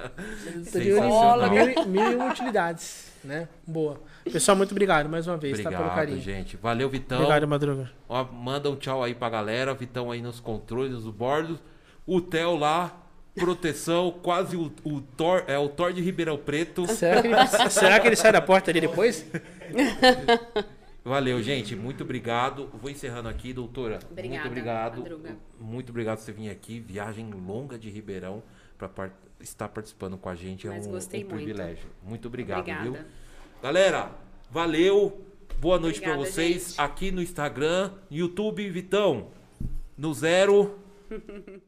Sensacional. mil, mil uma utilidades, né? Boa. Pessoal, muito obrigado mais uma vez, tá? Pelo Obrigado, carinho. gente. Valeu, Vitão. Obrigado, Madruga. Ó, manda um tchau aí pra galera. Vitão aí nos controles, nos bordos. O Theo lá, proteção, quase o, o Thor, é o Thor de Ribeirão Preto. Será que, ele, será que ele sai da porta ali depois? Valeu, gente. Muito obrigado. Vou encerrando aqui, doutora. Obrigada, muito obrigado. Madruga. Muito obrigado por você vir aqui. Viagem longa de Ribeirão para estar participando com a gente. Mas é um, gostei um muito. privilégio. Muito obrigado, Obrigada. viu? Galera, valeu. Boa noite para vocês gente. aqui no Instagram, YouTube, Vitão. No zero.